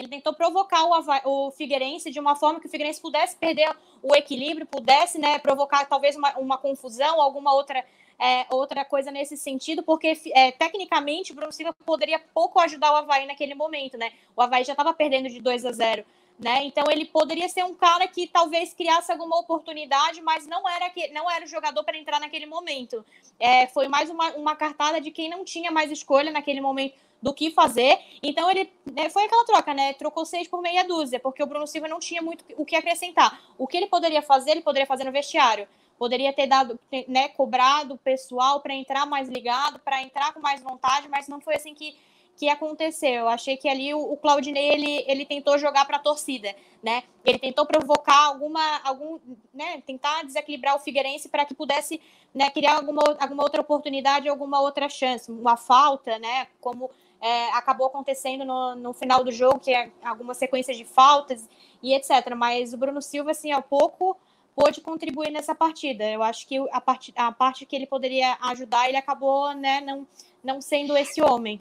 ele tentou provocar o, o Figueirense de uma forma que o Figueirense pudesse perder o equilíbrio, pudesse né, provocar talvez uma, uma confusão, alguma outra, é, outra coisa nesse sentido, porque é, tecnicamente o Bruno Silva poderia pouco ajudar o Havaí naquele momento, né? O Havaí já estava perdendo de 2 a 0. Né? Então ele poderia ser um cara que talvez criasse alguma oportunidade, mas não era que não era o jogador para entrar naquele momento. É, foi mais uma, uma cartada de quem não tinha mais escolha naquele momento do que fazer. Então ele né, foi aquela troca, né? Trocou seis por meia dúzia, porque o Bruno Silva não tinha muito o que acrescentar. O que ele poderia fazer, ele poderia fazer no vestiário. Poderia ter dado, né, cobrado o pessoal para entrar mais ligado, para entrar com mais vontade, mas não foi assim que, que aconteceu. Eu achei que ali o, o Claudinei ele, ele tentou jogar para a torcida, né? Ele tentou provocar alguma, algum, né? Tentar desequilibrar o Figueirense para que pudesse, né? Criar alguma, alguma outra oportunidade, alguma outra chance, uma falta, né? Como é, acabou acontecendo no, no, final do jogo, que é algumas sequências de faltas e etc. Mas o Bruno Silva, assim, há pouco pôde contribuir nessa partida. Eu acho que a parte, a parte que ele poderia ajudar, ele acabou né, não, não sendo esse homem.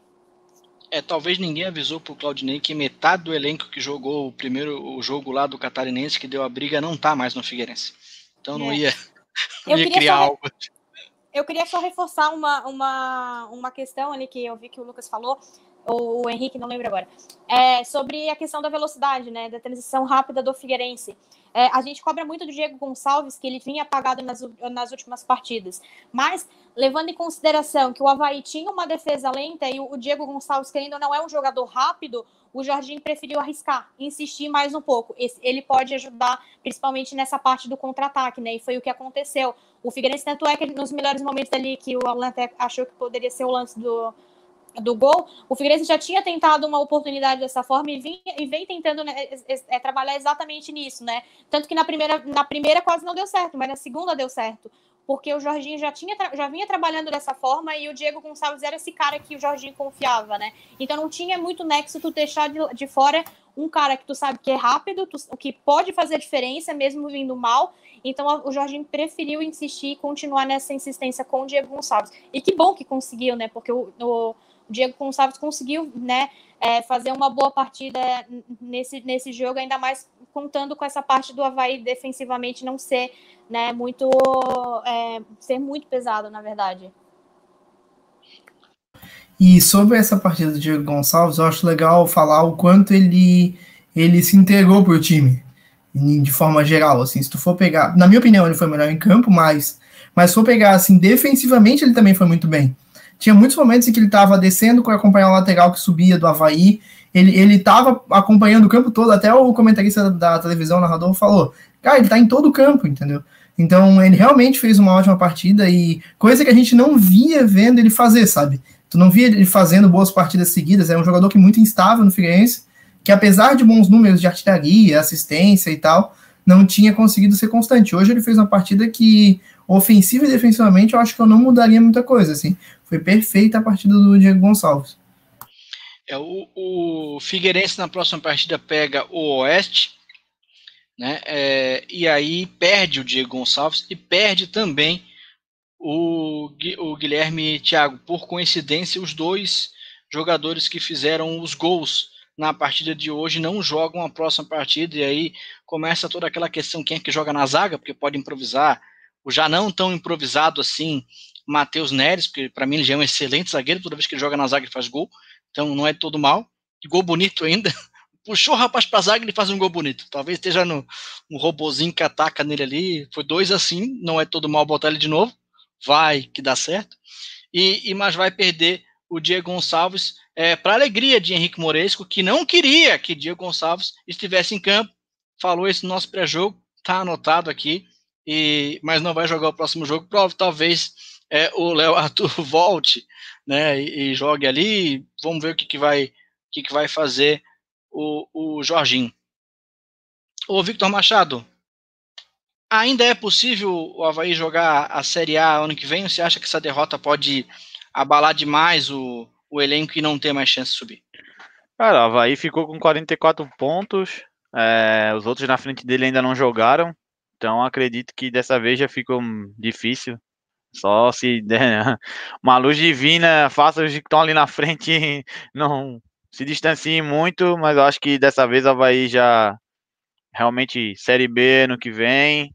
É, talvez ninguém avisou pro Claudinei que metade do elenco que jogou o primeiro o jogo lá do Catarinense, que deu a briga, não tá mais no Figueirense. Então não é. ia, não ia criar algo. Eu queria só reforçar uma, uma, uma questão ali que eu vi que o Lucas falou, ou o Henrique, não lembro agora, é sobre a questão da velocidade, né, da transição rápida do Figueirense. É, a gente cobra muito do Diego Gonçalves, que ele vinha apagado nas, nas últimas partidas. Mas, levando em consideração que o Havaí tinha uma defesa lenta e o, o Diego Gonçalves, querendo não é um jogador rápido, o Jorginho preferiu arriscar, insistir mais um pouco. Esse, ele pode ajudar, principalmente nessa parte do contra-ataque, né? E foi o que aconteceu. O Figueirense, tanto é que nos melhores momentos ali que o Alan achou que poderia ser o lance do, do gol, o Figueirense já tinha tentado uma oportunidade dessa forma e, vinha, e vem tentando né, é, é, trabalhar exatamente nisso, né? Tanto que na primeira, na primeira quase não deu certo, mas na segunda deu certo. Porque o Jorginho já, tinha, já vinha trabalhando dessa forma e o Diego Gonçalves era esse cara que o Jorginho confiava, né? Então não tinha muito nexo tu deixar de, de fora um cara que tu sabe que é rápido, tu, que pode fazer diferença mesmo vindo mal. Então o Jorginho preferiu insistir e continuar nessa insistência com o Diego Gonçalves. E que bom que conseguiu, né? Porque o, o Diego Gonçalves conseguiu, né, é, fazer uma boa partida nesse, nesse jogo, ainda mais contando com essa parte do Havaí defensivamente não ser, né, muito, é, ser muito pesado, na verdade. E sobre essa partida do Diego Gonçalves, eu acho legal falar o quanto ele, ele se integrou para o time, de forma geral, assim, se tu for pegar, na minha opinião, ele foi melhor em campo, mas, mas se for pegar, assim, defensivamente ele também foi muito bem. Tinha muitos momentos em que ele estava descendo para acompanhar o lateral que subia do Havaí. Ele, ele estava acompanhando o campo todo, até o comentarista da televisão, o narrador, falou: Cara, ele está em todo o campo, entendeu? Então ele realmente fez uma ótima partida e coisa que a gente não via vendo ele fazer, sabe? Tu não via ele fazendo boas partidas seguidas, é um jogador que é muito instável no Figueirense, que apesar de bons números de artilharia, assistência e tal, não tinha conseguido ser constante. Hoje ele fez uma partida que ofensiva e defensivamente, eu acho que eu não mudaria muita coisa, assim. Foi perfeita a partida do Diego Gonçalves. É, o, o Figueirense na próxima partida pega o Oeste, né? É, e aí perde o Diego Gonçalves e perde também o, o Guilherme Thiago. Por coincidência, os dois jogadores que fizeram os gols na partida de hoje não jogam a próxima partida, e aí começa toda aquela questão: quem é que joga na zaga, porque pode improvisar, o já não tão improvisado assim, Matheus Neres, porque para mim ele já é um excelente zagueiro, toda vez que ele joga na zaga ele faz gol, então não é todo mal, e gol bonito ainda. Puxou o rapaz pra zaga ele faz um gol bonito. Talvez esteja no um robozinho que ataca nele ali. Foi dois assim, não é todo mal botar ele de novo. Vai que dá certo. E, e mas vai perder o Diego Gonçalves é, para alegria de Henrique Moresco, que não queria que Diego Gonçalves estivesse em campo. Falou isso no nosso pré-jogo, tá anotado aqui e, mas não vai jogar o próximo jogo. Talvez é, o Léo Arthur volte né, e, e, jogue ali. Vamos ver o que, que, vai, o que, que vai fazer o, o Jorginho. Ô Victor Machado, ainda é possível o Havaí jogar a Série A ano que vem? Você acha que essa derrota pode abalar demais o, o elenco e não ter mais chance de subir? Cara, o Havaí ficou com 44 pontos, é, os outros na frente dele ainda não jogaram, então acredito que dessa vez já ficou difícil. Só se der uma luz divina, faça os que estão ali na frente não se distanciem muito, mas eu acho que dessa vez o Havaí já realmente Série B no que vem.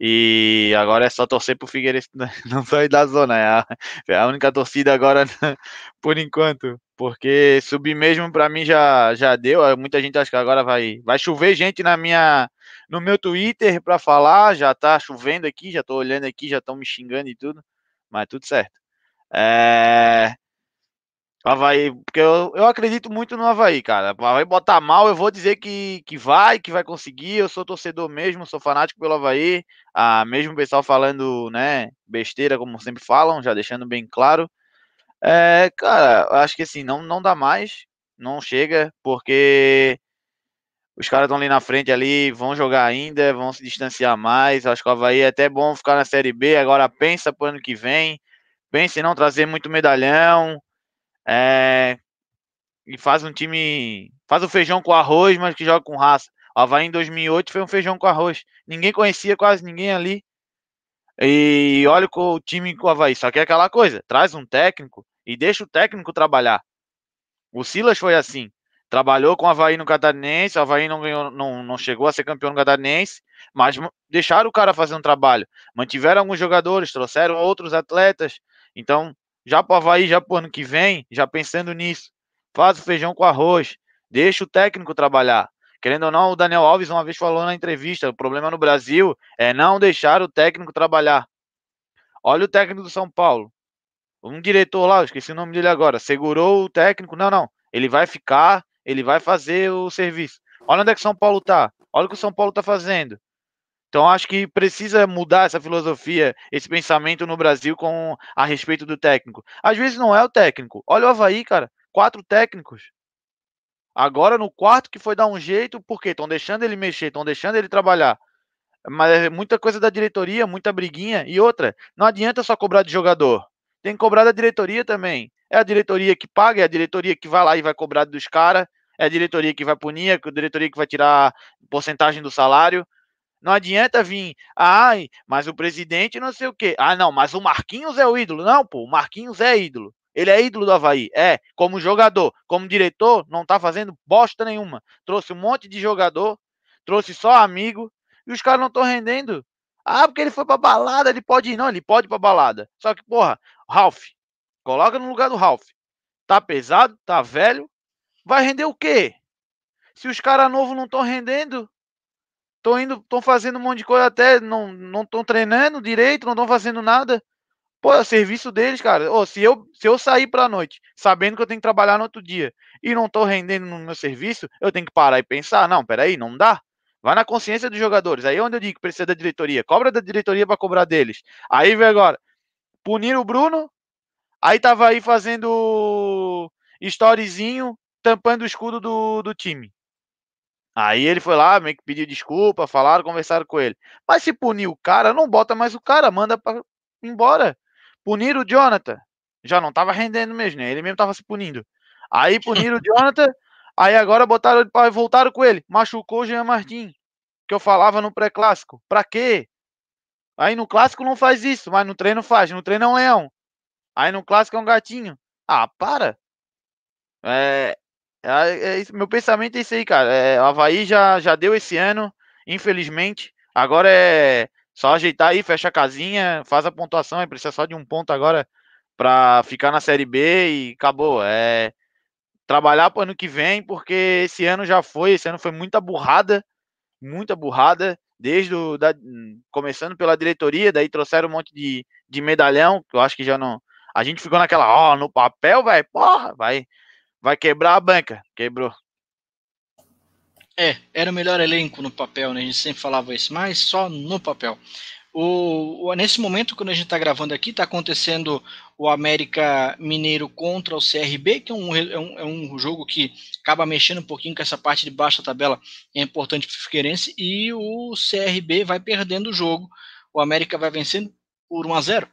E agora é só torcer pro Figueirense não sair da zona. É a, é a única torcida agora por enquanto. Porque subir mesmo para mim já, já deu. Muita gente acha que agora vai, vai chover gente na minha no meu Twitter para falar. Já tá chovendo aqui, já tô olhando aqui, já estão me xingando e tudo. Mas tudo certo. É... Havaí, porque eu, eu acredito muito no Havaí, cara. Vai botar mal, eu vou dizer que, que vai, que vai conseguir. Eu sou torcedor mesmo, sou fanático pelo Havaí. Ah, mesmo o pessoal falando, né, besteira, como sempre falam, já deixando bem claro. É, cara, acho que assim, não, não dá mais, não chega, porque os caras estão ali na frente ali, vão jogar ainda, vão se distanciar mais. Acho que o Havaí é até bom ficar na Série B, agora pensa pro ano que vem, pensa em não trazer muito medalhão, é, e faz um time, faz o feijão com arroz, mas que joga com raça. O Havaí em 2008 foi um feijão com arroz. Ninguém conhecia quase ninguém ali. E olha o time com o Havaí. Só que é aquela coisa: traz um técnico e deixa o técnico trabalhar. O Silas foi assim. Trabalhou com o Havaí no Catarinense, o Havaí não, ganhou, não, não chegou a ser campeão no Catarinense, mas deixaram o cara fazer um trabalho. Mantiveram alguns jogadores, trouxeram outros atletas. Então, já para o Havaí, já para o ano que vem, já pensando nisso, faz o feijão com arroz, deixa o técnico trabalhar. Querendo ou não, o Daniel Alves uma vez falou na entrevista: o problema no Brasil é não deixar o técnico trabalhar. Olha o técnico do São Paulo. Um diretor lá, esqueci o nome dele agora, segurou o técnico. Não, não. Ele vai ficar, ele vai fazer o serviço. Olha onde é que São Paulo tá. Olha o que o São Paulo tá fazendo. Então acho que precisa mudar essa filosofia, esse pensamento no Brasil com a respeito do técnico. Às vezes não é o técnico. Olha o Havaí, cara, quatro técnicos. Agora no quarto que foi dar um jeito, porque estão deixando ele mexer, estão deixando ele trabalhar. Mas é muita coisa da diretoria, muita briguinha. E outra, não adianta só cobrar de jogador. Tem que cobrar da diretoria também. É a diretoria que paga, é a diretoria que vai lá e vai cobrar dos caras, é a diretoria que vai punir, é a diretoria que vai tirar porcentagem do salário. Não adianta vir, ai, mas o presidente não sei o quê. Ah, não, mas o Marquinhos é o ídolo. Não, pô, o Marquinhos é ídolo. Ele é ídolo do Havaí. É, como jogador, como diretor, não tá fazendo bosta nenhuma. Trouxe um monte de jogador, trouxe só amigo, e os caras não estão rendendo. Ah, porque ele foi pra balada, ele pode ir. Não, ele pode ir pra balada. Só que, porra, Ralph, coloca no lugar do Ralph. Tá pesado, tá velho. Vai render o quê? Se os caras novos não estão rendendo, Estão indo, estão fazendo um monte de coisa até, não não estão treinando direito, não estão fazendo nada. Pô, é serviço deles, cara. Ô, se eu se eu sair para noite, sabendo que eu tenho que trabalhar no outro dia e não estou rendendo no meu serviço, eu tenho que parar e pensar, não, peraí, não dá. Vai na consciência dos jogadores. Aí é onde eu digo que precisa da diretoria. Cobra da diretoria para cobrar deles. Aí vem agora. Punir o Bruno. Aí tava aí fazendo storyzinho, tampando o escudo do, do time. Aí ele foi lá, meio que pediu desculpa, falaram, conversaram com ele. Mas se punir o cara, não bota mais o cara, manda para embora. Punir o Jonathan. Já não tava rendendo mesmo, né? Ele mesmo tava se punindo. Aí puniram o Jonathan, aí agora botaram voltaram com ele. Machucou o Jean Martin, que eu falava no pré-clássico. Pra quê? Aí no clássico não faz isso, mas no treino faz. No treino é um leão. Aí no clássico é um gatinho. Ah, para. É, é, é, meu pensamento é isso aí, cara. É, o Havaí já, já deu esse ano, infelizmente. Agora é só ajeitar aí, fecha a casinha, faz a pontuação. É, precisa só de um ponto agora para ficar na Série B e acabou. É trabalhar para ano que vem, porque esse ano já foi, esse ano foi muita burrada, muita burrada, desde o, da, começando pela diretoria, daí trouxeram um monte de, de medalhão, que eu acho que já não. A gente ficou naquela, ó, oh, no papel, vai, porra, vai vai quebrar a banca. Quebrou. É, era o melhor elenco no papel, né? A gente sempre falava isso, mas só no papel. O, nesse momento, quando a gente está gravando aqui, está acontecendo o América Mineiro contra o CRB, que é um, é, um, é um jogo que acaba mexendo um pouquinho com essa parte de baixa tabela, é importante para o Figueirense, e o CRB vai perdendo o jogo. O América vai vencendo por 1 a 0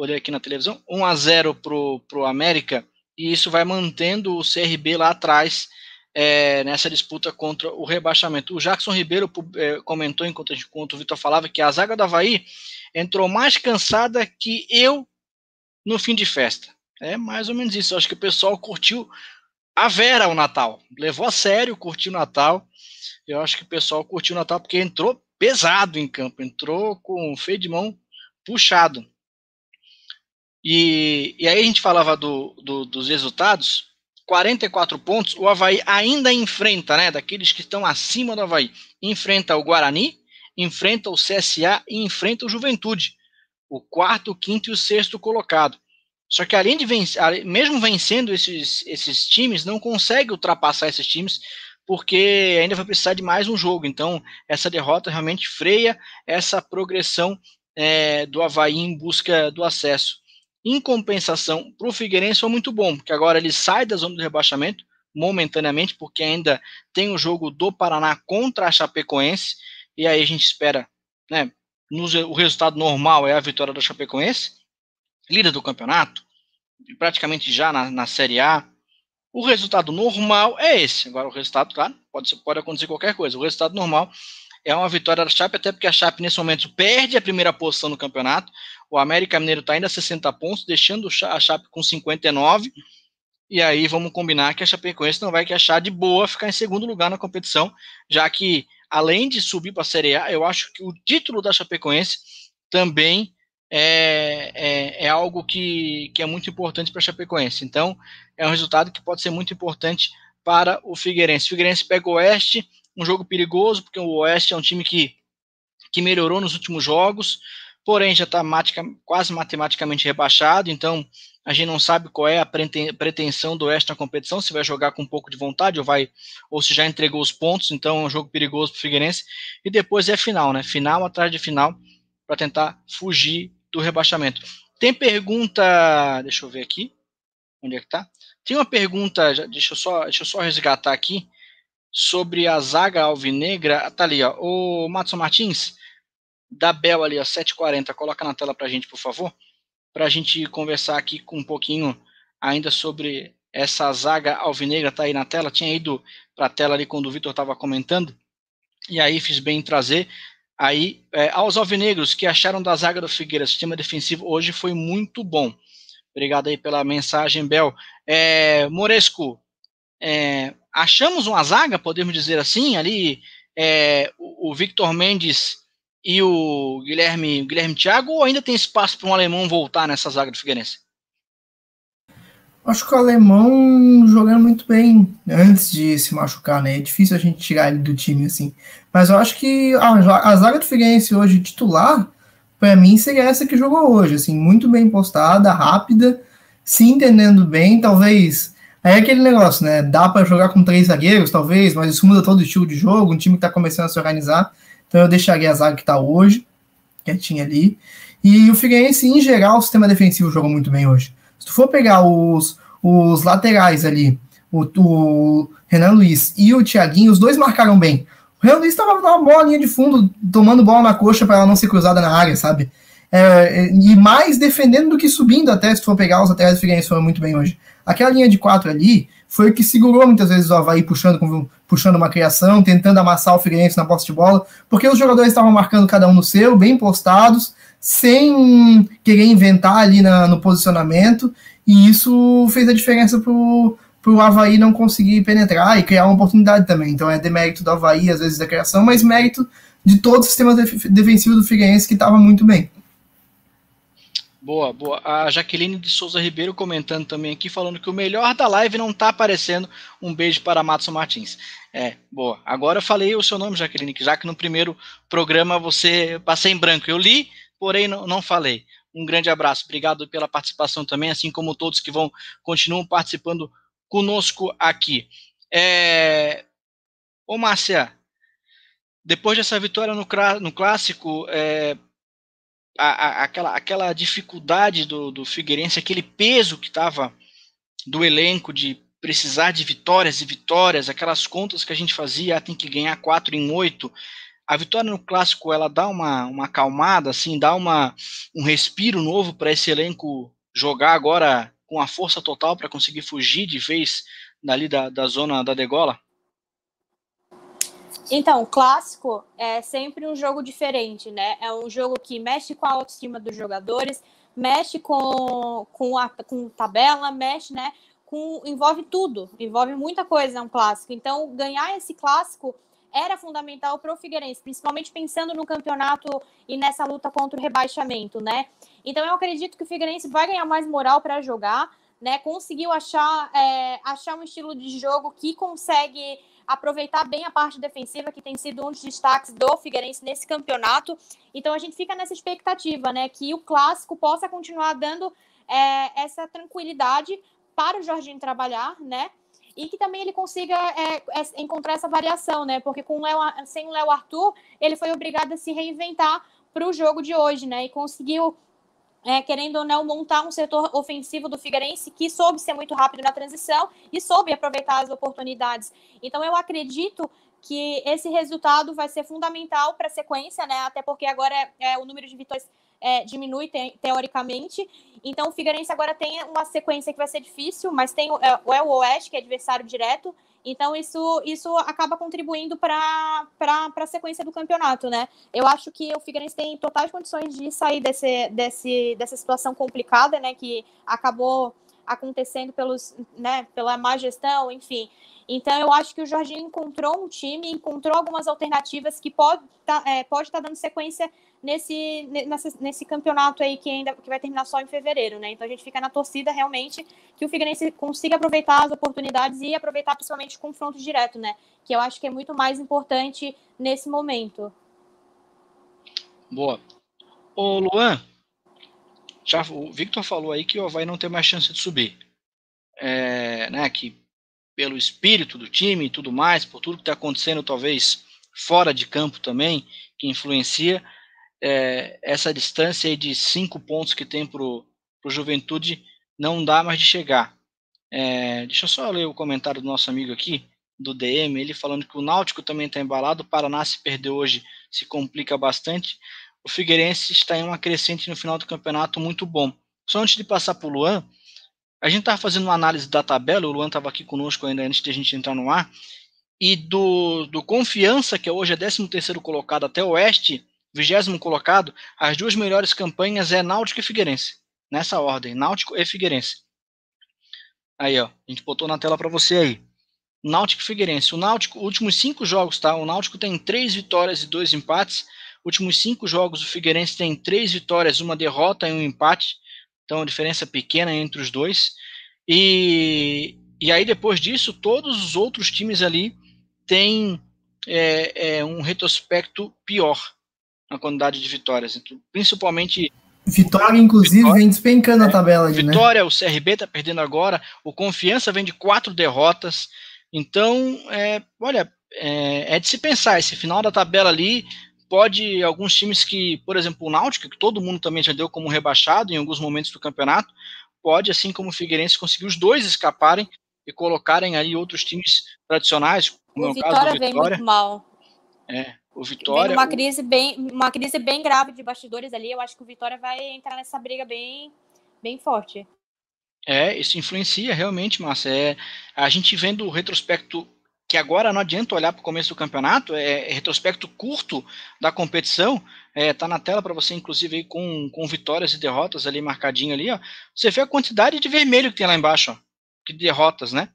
Olhei aqui na televisão, 1 a 0 para o América, e isso vai mantendo o CRB lá atrás é, nessa disputa contra o rebaixamento. O Jackson Ribeiro é, comentou enquanto, enquanto o Vitor falava que a zaga do Havaí entrou mais cansada que eu no fim de festa. É mais ou menos isso. Eu acho que o pessoal curtiu a Vera o Natal. Levou a sério, curtiu o Natal. Eu acho que o pessoal curtiu o Natal porque entrou pesado em campo, entrou com o freio de mão puxado. E, e aí a gente falava do, do, dos resultados. 44 pontos, o Havaí ainda enfrenta, né? Daqueles que estão acima do Havaí, enfrenta o Guarani, enfrenta o CSA e enfrenta o Juventude, o quarto, o quinto e o sexto colocado. Só que além de vencer, mesmo vencendo esses, esses times, não consegue ultrapassar esses times, porque ainda vai precisar de mais um jogo. Então, essa derrota realmente freia essa progressão é, do Havaí em busca do acesso. Em compensação, para o Figueirense foi muito bom, porque agora ele sai da zona do rebaixamento, momentaneamente, porque ainda tem o jogo do Paraná contra a Chapecoense, e aí a gente espera, né, o resultado normal é a vitória da Chapecoense, líder do campeonato, praticamente já na, na Série A. O resultado normal é esse. Agora, o resultado, claro, pode, pode acontecer qualquer coisa. O resultado normal é uma vitória da Chape, até porque a Chape nesse momento perde a primeira posição no campeonato. O América Mineiro está ainda a 60 pontos, deixando a Chape com 59. E aí vamos combinar que a Chapecoense não vai que achar de boa ficar em segundo lugar na competição, já que além de subir para a Série A, eu acho que o título da Chapecoense também é, é, é algo que, que é muito importante para a Chapecoense. Então, é um resultado que pode ser muito importante para o Figueirense. O Figueirense pega o Oeste, um jogo perigoso, porque o Oeste é um time que, que melhorou nos últimos jogos, porém já está quase matematicamente rebaixado, então a gente não sabe qual é a pretensão do Oeste na competição, se vai jogar com um pouco de vontade ou vai ou se já entregou os pontos, então é um jogo perigoso para o Figueirense. E depois é final, né? Final atrás de final para tentar fugir do rebaixamento. Tem pergunta, deixa eu ver aqui, onde é que tá? Tem uma pergunta, deixa eu só, deixa eu só resgatar aqui sobre a zaga alvinegra. Tá ali, ó. O Matson Martins, da Bel ali, ó, 740, coloca na tela pra gente, por favor, pra gente conversar aqui com um pouquinho ainda sobre essa zaga alvinegra, tá aí na tela, tinha ido pra tela ali quando o Vitor estava comentando, e aí fiz bem em trazer. Aí, é, aos alvinegros que acharam da zaga do Figueira, sistema defensivo hoje foi muito bom. Obrigado aí pela mensagem, Bel. É, Moresco, é, achamos uma zaga, podemos dizer assim, ali é, o, o, Victor Mendes e o Guilherme, Guilherme Thiago, ou ainda tem espaço para um alemão voltar nessa zaga do Figueirense? Acho que o alemão jogando muito bem antes de se machucar, né? É difícil a gente tirar ele do time assim. Mas eu acho que a, a zaga do Figueirense hoje titular, para mim, seria essa que jogou hoje, assim, muito bem postada, rápida, se entendendo bem, talvez. Aí é aquele negócio, né? Dá para jogar com três zagueiros, talvez, mas isso muda todo o estilo de jogo, um time que tá começando a se organizar. Então eu deixaria a zaga que tá hoje, quietinha ali. E o Figueirense, em geral, o sistema defensivo jogou muito bem hoje. Se tu for pegar os, os laterais ali, o, o Renan Luiz e o Thiaguinho, os dois marcaram bem. O Renan Luiz estava numa bolinha de fundo, tomando bola na coxa para ela não ser cruzada na área, sabe? É, e mais defendendo do que subindo até, se for pegar os laterais do Figueirense foram muito bem hoje. Aquela linha de quatro ali foi o que segurou muitas vezes o Havaí puxando, puxando uma criação, tentando amassar o Figueirense na posse de bola, porque os jogadores estavam marcando cada um no seu, bem postados, sem querer inventar ali na, no posicionamento, e isso fez a diferença pro, pro Havaí não conseguir penetrar e criar uma oportunidade também. Então é demérito do Havaí, às vezes, da criação, mas mérito de todo o sistema defensivo do Figueirense que estava muito bem. Boa, boa. A Jaqueline de Souza Ribeiro comentando também aqui, falando que o melhor da live não está aparecendo. Um beijo para Matson Martins. É, boa. Agora eu falei o seu nome, Jaqueline, que já que no primeiro programa você passei em branco. Eu li, porém não, não falei. Um grande abraço, obrigado pela participação também, assim como todos que vão continuam participando conosco aqui. É... Ô, Márcia, depois dessa vitória no, no clássico, é, a, a, aquela, aquela dificuldade do, do Figueirense, aquele peso que estava do elenco de precisar de vitórias e vitórias, aquelas contas que a gente fazia, ah, tem que ganhar quatro em oito. A vitória no clássico ela dá uma, uma acalmada, assim, dá uma, um respiro novo para esse elenco jogar agora com a força total para conseguir fugir de vez dali da, da zona da degola? Então, clássico é sempre um jogo diferente, né? É um jogo que mexe com a autoestima dos jogadores, mexe com, com, a, com tabela, mexe, né? Com, envolve tudo, envolve muita coisa, é um clássico. Então, ganhar esse clássico era fundamental para o Figueirense, principalmente pensando no campeonato e nessa luta contra o rebaixamento, né? Então, eu acredito que o Figueirense vai ganhar mais moral para jogar, né? Conseguiu achar, é, achar um estilo de jogo que consegue aproveitar bem a parte defensiva, que tem sido um dos destaques do Figueirense nesse campeonato. Então a gente fica nessa expectativa, né? Que o clássico possa continuar dando é, essa tranquilidade para o Jorginho trabalhar, né? E que também ele consiga é, é, encontrar essa variação, né? Porque com o sem o Léo Arthur, ele foi obrigado a se reinventar para o jogo de hoje, né? E conseguiu é, querendo ou não, montar um setor ofensivo do Figueirense que soube ser muito rápido na transição e soube aproveitar as oportunidades. Então, eu acredito que esse resultado vai ser fundamental para a sequência, né? Até porque agora é, é, o número de vitórias é, diminui te, teoricamente. Então, o Figueirense agora tem uma sequência que vai ser difícil, mas tem é, o El Oeste, que é adversário direto, então, isso, isso acaba contribuindo para a sequência do campeonato, né? Eu acho que o Figueirense tem totais condições de sair desse, desse, dessa situação complicada, né? Que acabou acontecendo pelos, né, pela má gestão, enfim. Então, eu acho que o Jorginho encontrou um time, encontrou algumas alternativas que pode tá, é, pode estar tá dando sequência nesse, nesse, nesse campeonato aí que ainda que vai terminar só em fevereiro, né? Então a gente fica na torcida realmente que o Figueirense consiga aproveitar as oportunidades e aproveitar principalmente o confronto direto, né? Que eu acho que é muito mais importante nesse momento. Boa. Ô Luan, já o Victor falou aí que o Havaí não tem mais chance de subir. É, né, que pelo espírito do time e tudo mais, por tudo que está acontecendo, talvez fora de campo também, que influencia, é, essa distância de cinco pontos que tem para o Juventude não dá mais de chegar. É, deixa eu só ler o comentário do nosso amigo aqui, do DM, ele falando que o Náutico também está embalado, o Paraná se perdeu hoje, se complica bastante. O Figueirense está em uma crescente no final do campeonato muito bom. Só antes de passar para o Luan, a gente estava fazendo uma análise da tabela, o Luan estava aqui conosco ainda antes de a gente entrar no ar, e do, do Confiança, que hoje é 13 terceiro colocado até o Oeste, vigésimo colocado, as duas melhores campanhas é Náutico e Figueirense. Nessa ordem, Náutico e Figueirense. Aí, ó, a gente botou na tela para você aí. Náutico e Figueirense. O Náutico, últimos cinco jogos, tá? O Náutico tem três vitórias e dois empates. Últimos cinco jogos, o Figueirense tem três vitórias, uma derrota e um empate. Então, a diferença pequena entre os dois. E, e aí, depois disso, todos os outros times ali têm é, é, um retrospecto pior na quantidade de vitórias. Então, principalmente. Vitória, inclusive, Vitória, vem despencando é, a tabela ali, né? Vitória, né? o CRB está perdendo agora, o Confiança vem de quatro derrotas. Então, é, olha, é, é, de se pensar, esse final da tabela ali pode, alguns times que, por exemplo, o Náutico, que todo mundo também já deu como rebaixado em alguns momentos do campeonato, pode, assim como o Figueirense, conseguir os dois escaparem e colocarem ali outros times tradicionais, como o é o Vitória caso do Vitória. vem muito mal. É, o Vitória. Uma crise bem, uma crise bem grave de bastidores ali. Eu acho que o Vitória vai entrar nessa briga bem, bem forte. É, isso influencia realmente, Márcia. É, a gente vendo o retrospecto que agora não adianta olhar para o começo do campeonato, é, é, retrospecto curto da competição, é, tá na tela para você, inclusive, aí, com, com vitórias e derrotas ali marcadinho ali, ó. Você vê a quantidade de vermelho que tem lá embaixo, ó, de derrotas, né?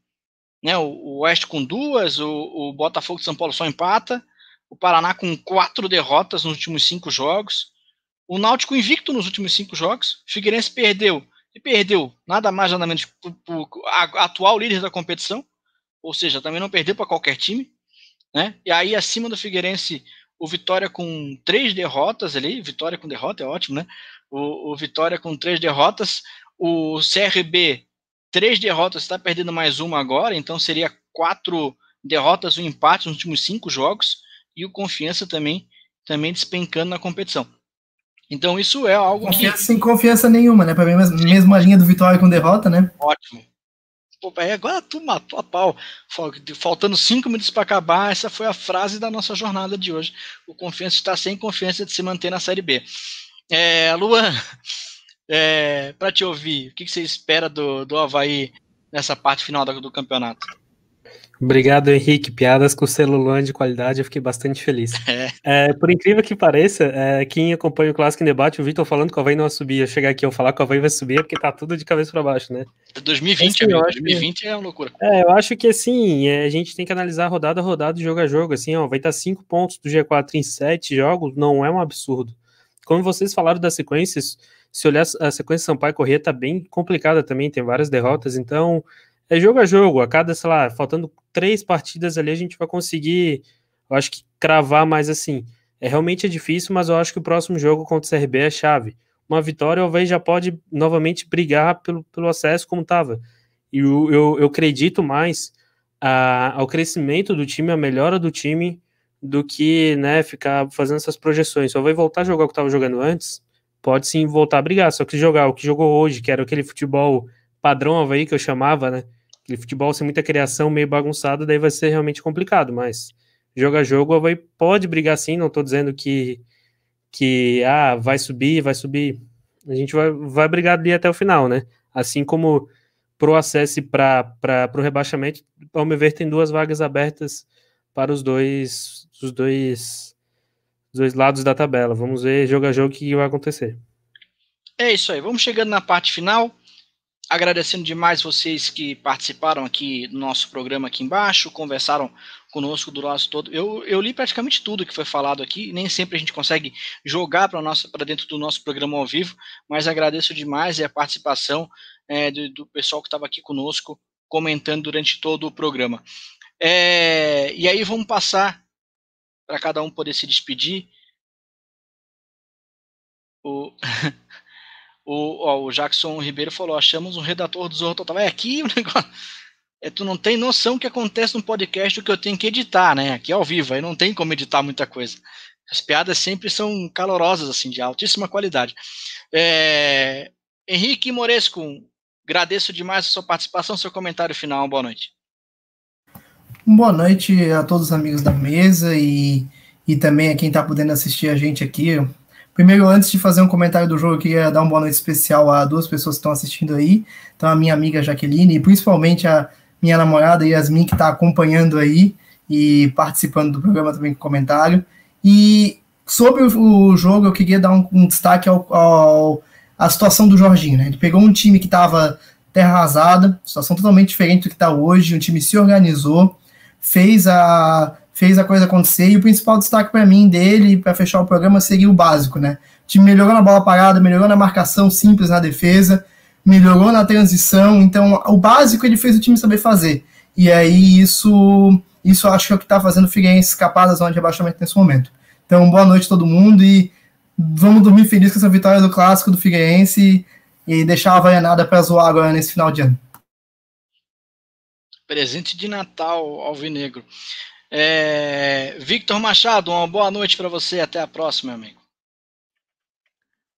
né o, o Oeste com duas, o, o Botafogo de São Paulo só empata, o Paraná com quatro derrotas nos últimos cinco jogos. O Náutico invicto nos últimos cinco jogos. Figueirense perdeu. E perdeu nada mais nada menos para o atual líder da competição. Ou seja, também não perdeu para qualquer time. Né? E aí, acima do Figueirense, o Vitória com três derrotas ali. Vitória com derrota é ótimo, né? O, o Vitória com três derrotas. O CRB, três derrotas, está perdendo mais uma agora. Então seria quatro derrotas ou empates nos últimos cinco jogos e o Confiança também, também despencando na competição. Então isso é algo confiança, que... Sem confiança nenhuma, né? Para mim, mesma linha do Vitória com derrota, né? Ótimo. Agora tu matou a pau. Faltando cinco minutos para acabar, essa foi a frase da nossa jornada de hoje. O Confiança está sem confiança de se manter na Série B. É, Luan, é, para te ouvir, o que, que, você espera do, do Havaí nessa parte final do, do campeonato? Obrigado, Henrique. Piadas com celular de qualidade, eu fiquei bastante feliz. É. É, por incrível que pareça, é, quem acompanha o Clássico em Debate, o Vitor falando que o Havaí não vai subir. Eu chegar aqui e falar que o Havaí vai subir é porque tá tudo de cabeça para baixo, né? 2020, assim, amigo, 2020 que... é uma loucura. É, eu acho que assim, é, a gente tem que analisar rodada a rodada, jogo a jogo. Assim, ó, vai estar 5 pontos do G4 em 7 jogos, não é um absurdo. Como vocês falaram das sequências, se olhar a sequência Sampaio Corrêa tá bem complicada também, tem várias derrotas, então é jogo a jogo, a cada, sei lá, faltando três partidas ali, a gente vai conseguir, eu acho que cravar mais assim. É realmente é difícil, mas eu acho que o próximo jogo contra o CRB é chave. Uma vitória, Havaí já pode novamente brigar pelo, pelo acesso como estava. E eu, eu, eu, acredito mais a, ao crescimento do time, a melhora do time, do que né, ficar fazendo essas projeções. Só vai voltar a jogar o que estava jogando antes, pode sim voltar a brigar. Só que jogar o que jogou hoje, que era aquele futebol padrão Havaí que eu chamava, né? Aquele futebol sem muita criação, meio bagunçado, daí vai ser realmente complicado, mas jogo a jogo o Havaí pode brigar sim, não estou dizendo que, que ah, vai subir, vai subir. A gente vai, vai brigar ali até o final, né? Assim como pro acesso e para o rebaixamento, ao meu ver, tem duas vagas abertas para os dois, os dois, os dois lados da tabela. Vamos ver jogo a jogo o que vai acontecer. É isso aí, vamos chegando na parte final agradecendo demais vocês que participaram aqui do nosso programa aqui embaixo, conversaram conosco do nosso todo. Eu, eu li praticamente tudo que foi falado aqui, nem sempre a gente consegue jogar para dentro do nosso programa ao vivo, mas agradeço demais a participação é, do, do, pessoal que estava aqui conosco, comentando durante todo o programa. É, e aí vamos passar para cada um poder se despedir. O O, ó, o Jackson Ribeiro falou: achamos um redator do Zorro Total. É aqui o negócio. É, tu não tem noção que acontece no podcast do que eu tenho que editar, né? Aqui ao vivo, aí não tem como editar muita coisa. As piadas sempre são calorosas, assim, de altíssima qualidade. É, Henrique Moresco, agradeço demais a sua participação, seu comentário final. Boa noite. Boa noite a todos os amigos da mesa e, e também a quem está podendo assistir a gente aqui. Primeiro, antes de fazer um comentário do jogo, eu queria dar uma boa noite especial a duas pessoas que estão assistindo aí. Então, a minha amiga Jaqueline e principalmente a minha namorada Yasmin, que está acompanhando aí e participando do programa também com comentário. E sobre o, jogo, eu queria dar um, um destaque ao, ao, à situação do Jorginho. Né? Ele pegou um time que estava terra arrasada, situação totalmente diferente do que está hoje. O time se organizou, fez a fez a coisa acontecer. E o principal destaque para mim dele, para fechar o programa, seria o básico, né? O time melhorou na bola parada, melhorou na marcação simples na defesa, melhorou na transição. Então, o básico ele fez o time saber fazer. E aí, isso, isso acho que é o que está fazendo o Figueirense escapar da zona de rebaixamento nesse momento. Então, boa noite a todo mundo e vamos dormir feliz com essa vitória do clássico do Figueirense e, deixar a vaianada para zoar agora nesse final de ano. Presente de Natal, Alvinegro. É, Victor Machado, uma boa noite para você. Até a próxima, meu amigo.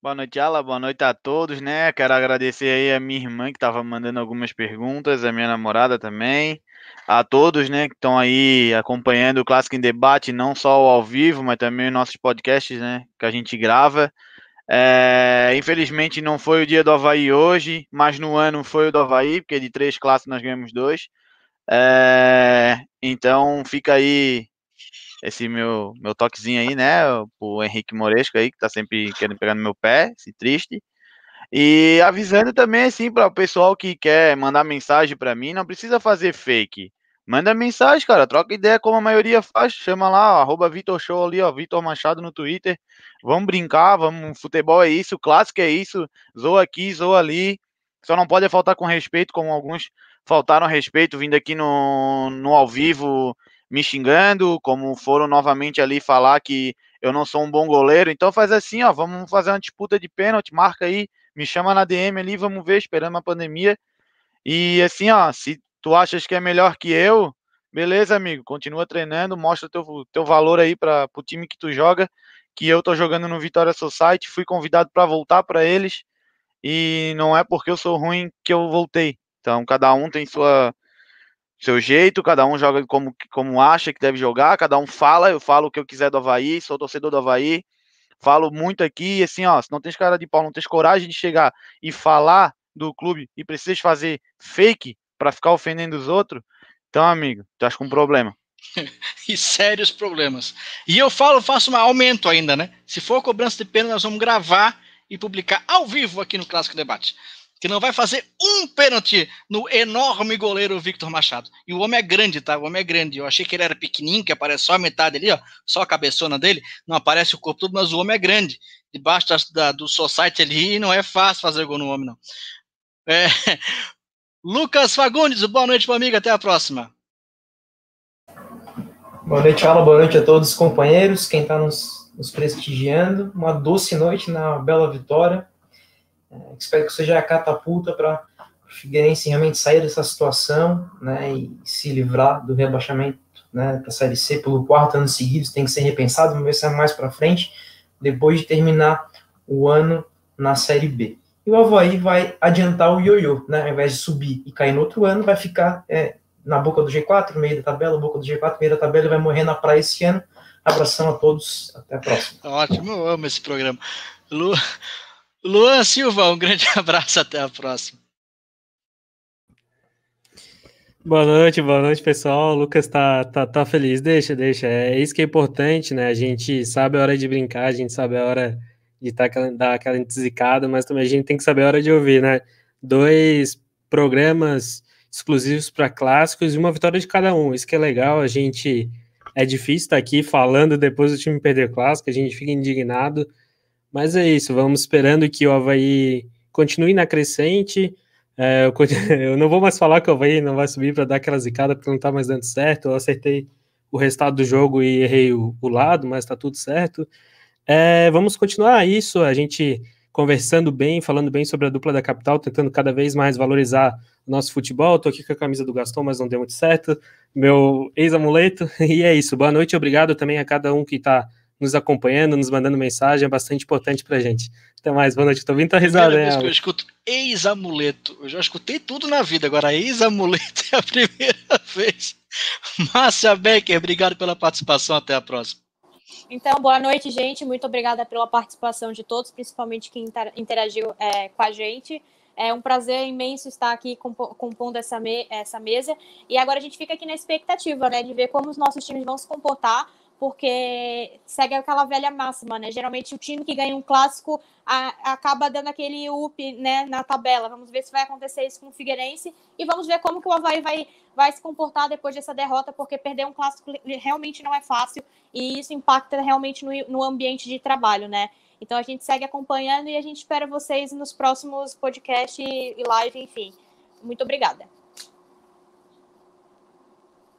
Boa noite, Ala. Boa noite a todos, né? Quero agradecer aí a minha irmã que estava mandando algumas perguntas, a minha namorada também, a todos, né, que estão aí acompanhando o Clássico em Debate, não só ao vivo, mas também os nossos podcasts, né, que a gente grava. É, infelizmente não foi o dia do Havaí hoje, mas no ano foi o do Havaí, porque de três clássicos nós ganhamos dois. É, então fica aí esse meu, meu toquezinho aí, né? O Henrique Moresco aí, que tá sempre querendo pegar no meu pé, esse triste. E avisando também, assim, para o pessoal que quer mandar mensagem para mim, não precisa fazer fake. Manda mensagem, cara, troca ideia como a maioria faz, chama lá, arroba Vitor Show ali, ó, Vitor Machado no Twitter. Vamos brincar, vamos, futebol é isso, clássico é isso, zoa aqui, zoa ali. Só não pode faltar com respeito, como alguns faltaram respeito vindo aqui no, no ao vivo me xingando, como foram novamente ali falar que eu não sou um bom goleiro. Então faz assim, ó, vamos fazer uma disputa de pênalti, marca aí, me chama na DM ali, vamos ver, esperando a pandemia. E assim, ó, se tu achas que é melhor que eu, beleza, amigo, continua treinando, mostra teu, teu valor aí para o time que tu joga, que eu tô jogando no Vitória Society, fui convidado para voltar para eles, e não é porque eu sou ruim que eu voltei. Então, cada um tem sua seu jeito, cada um joga como, como acha que deve jogar, cada um fala, eu falo o que eu quiser do Havaí, sou torcedor do Havaí, falo muito aqui, assim, ó, se não tens cara de pau, não tens coragem de chegar e falar do clube e precisas fazer fake para ficar ofendendo os outros, então, amigo, tu acha com um problema. e sérios problemas. E eu falo, faço um aumento ainda, né? Se for cobrança de pena, nós vamos gravar e publicar ao vivo aqui no Clássico Debate que não vai fazer um pênalti no enorme goleiro Victor Machado. E o homem é grande, tá? O homem é grande. Eu achei que ele era pequenininho, que aparece só a metade ali, ó, só a cabeçona dele, não aparece o corpo todo, mas o homem é grande. Debaixo da, da, do society ali, não é fácil fazer gol no homem, não. É... Lucas Fagundes, boa noite, meu amigo, até a próxima. Boa noite, Alan, boa noite a todos os companheiros, quem está nos, nos prestigiando. Uma doce noite na Bela Vitória é, espero que seja a catapulta para o Figueirense realmente sair dessa situação né, e se livrar do rebaixamento né, para a Série C pelo quarto ano seguido. Tem que ser repensado, vamos ver se é mais para frente, depois de terminar o ano na Série B. E o Havaí vai adiantar o ioiô, né, ao invés de subir e cair no outro ano, vai ficar é, na boca do G4, meio da tabela, boca do G4, meio da tabela, e vai morrer na praia esse ano. Abração a todos, até a próxima. Ótimo, eu amo esse programa. Lu, Luan Silva, um grande abraço, até a próxima. Boa noite, boa noite, pessoal. O Lucas tá, tá, tá feliz. Deixa, deixa. É isso que é importante, né? A gente sabe a hora de brincar, a gente sabe a hora de tá, dar aquela desicada, mas também a gente tem que saber a hora de ouvir, né? Dois programas exclusivos para clássicos e uma vitória de cada um. Isso que é legal. A gente é difícil estar aqui falando depois do time perder o clássico, a gente fica indignado mas é isso, vamos esperando que o Havaí continue na crescente. É, eu, eu, não vou mais falar que o Havaí não vai subir para dar aquela zicada porque não está mais dando certo. Eu acertei o resultado do jogo e errei o, o lado, mas está tudo certo. É, vamos continuar isso, a gente conversando bem, falando bem sobre a dupla da capital, tentando cada vez mais valorizar o nosso futebol. Estou aqui com a camisa do Gaston, mas não deu muito certo. Meu ex-amuleto. E é isso. Boa noite, obrigado também a cada um que está nos acompanhando, nos mandando mensagem, é bastante importante pra gente. Até mais, boa noite. Tô vindo tua risada, que eu escuto ex-amuleto. Eu já escutei tudo na vida, agora ex-amuleto é a primeira vez. Márcia Becker, obrigado pela participação, até a próxima. Então, boa noite, gente. Muito obrigada pela participação de todos, principalmente quem interagiu é, com a gente. É um prazer imenso estar aqui compondo essa, me essa mesa. E agora a gente fica aqui na expectativa, né, de ver como os nossos times vão se comportar porque segue aquela velha máxima, né? Geralmente o time que ganha um clássico a, acaba dando aquele up né, na tabela. Vamos ver se vai acontecer isso com o Figueirense e vamos ver como que o Havaí vai, vai se comportar depois dessa derrota, porque perder um clássico realmente não é fácil e isso impacta realmente no, no ambiente de trabalho, né? Então a gente segue acompanhando e a gente espera vocês nos próximos podcasts e live, enfim. Muito obrigada.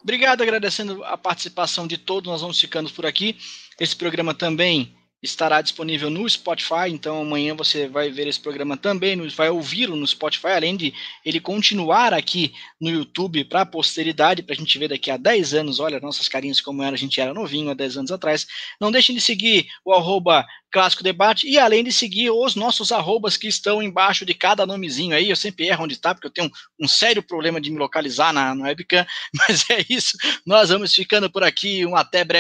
Obrigado, agradecendo a participação de todos. Nós vamos ficando por aqui. Esse programa também estará disponível no Spotify, então amanhã você vai ver esse programa também, vai ouvi-lo no Spotify, além de ele continuar aqui no YouTube para a posteridade, para a gente ver daqui a 10 anos, olha, nossas carinhas como era, a gente era novinho há 10 anos atrás. Não deixem de seguir o arroba Clássico Debate e além de seguir os nossos arrobas que estão embaixo de cada nomezinho aí, eu sempre erro onde está, porque eu tenho um, um sério problema de me localizar na, na webcam, mas é isso, nós vamos ficando por aqui, um até breve.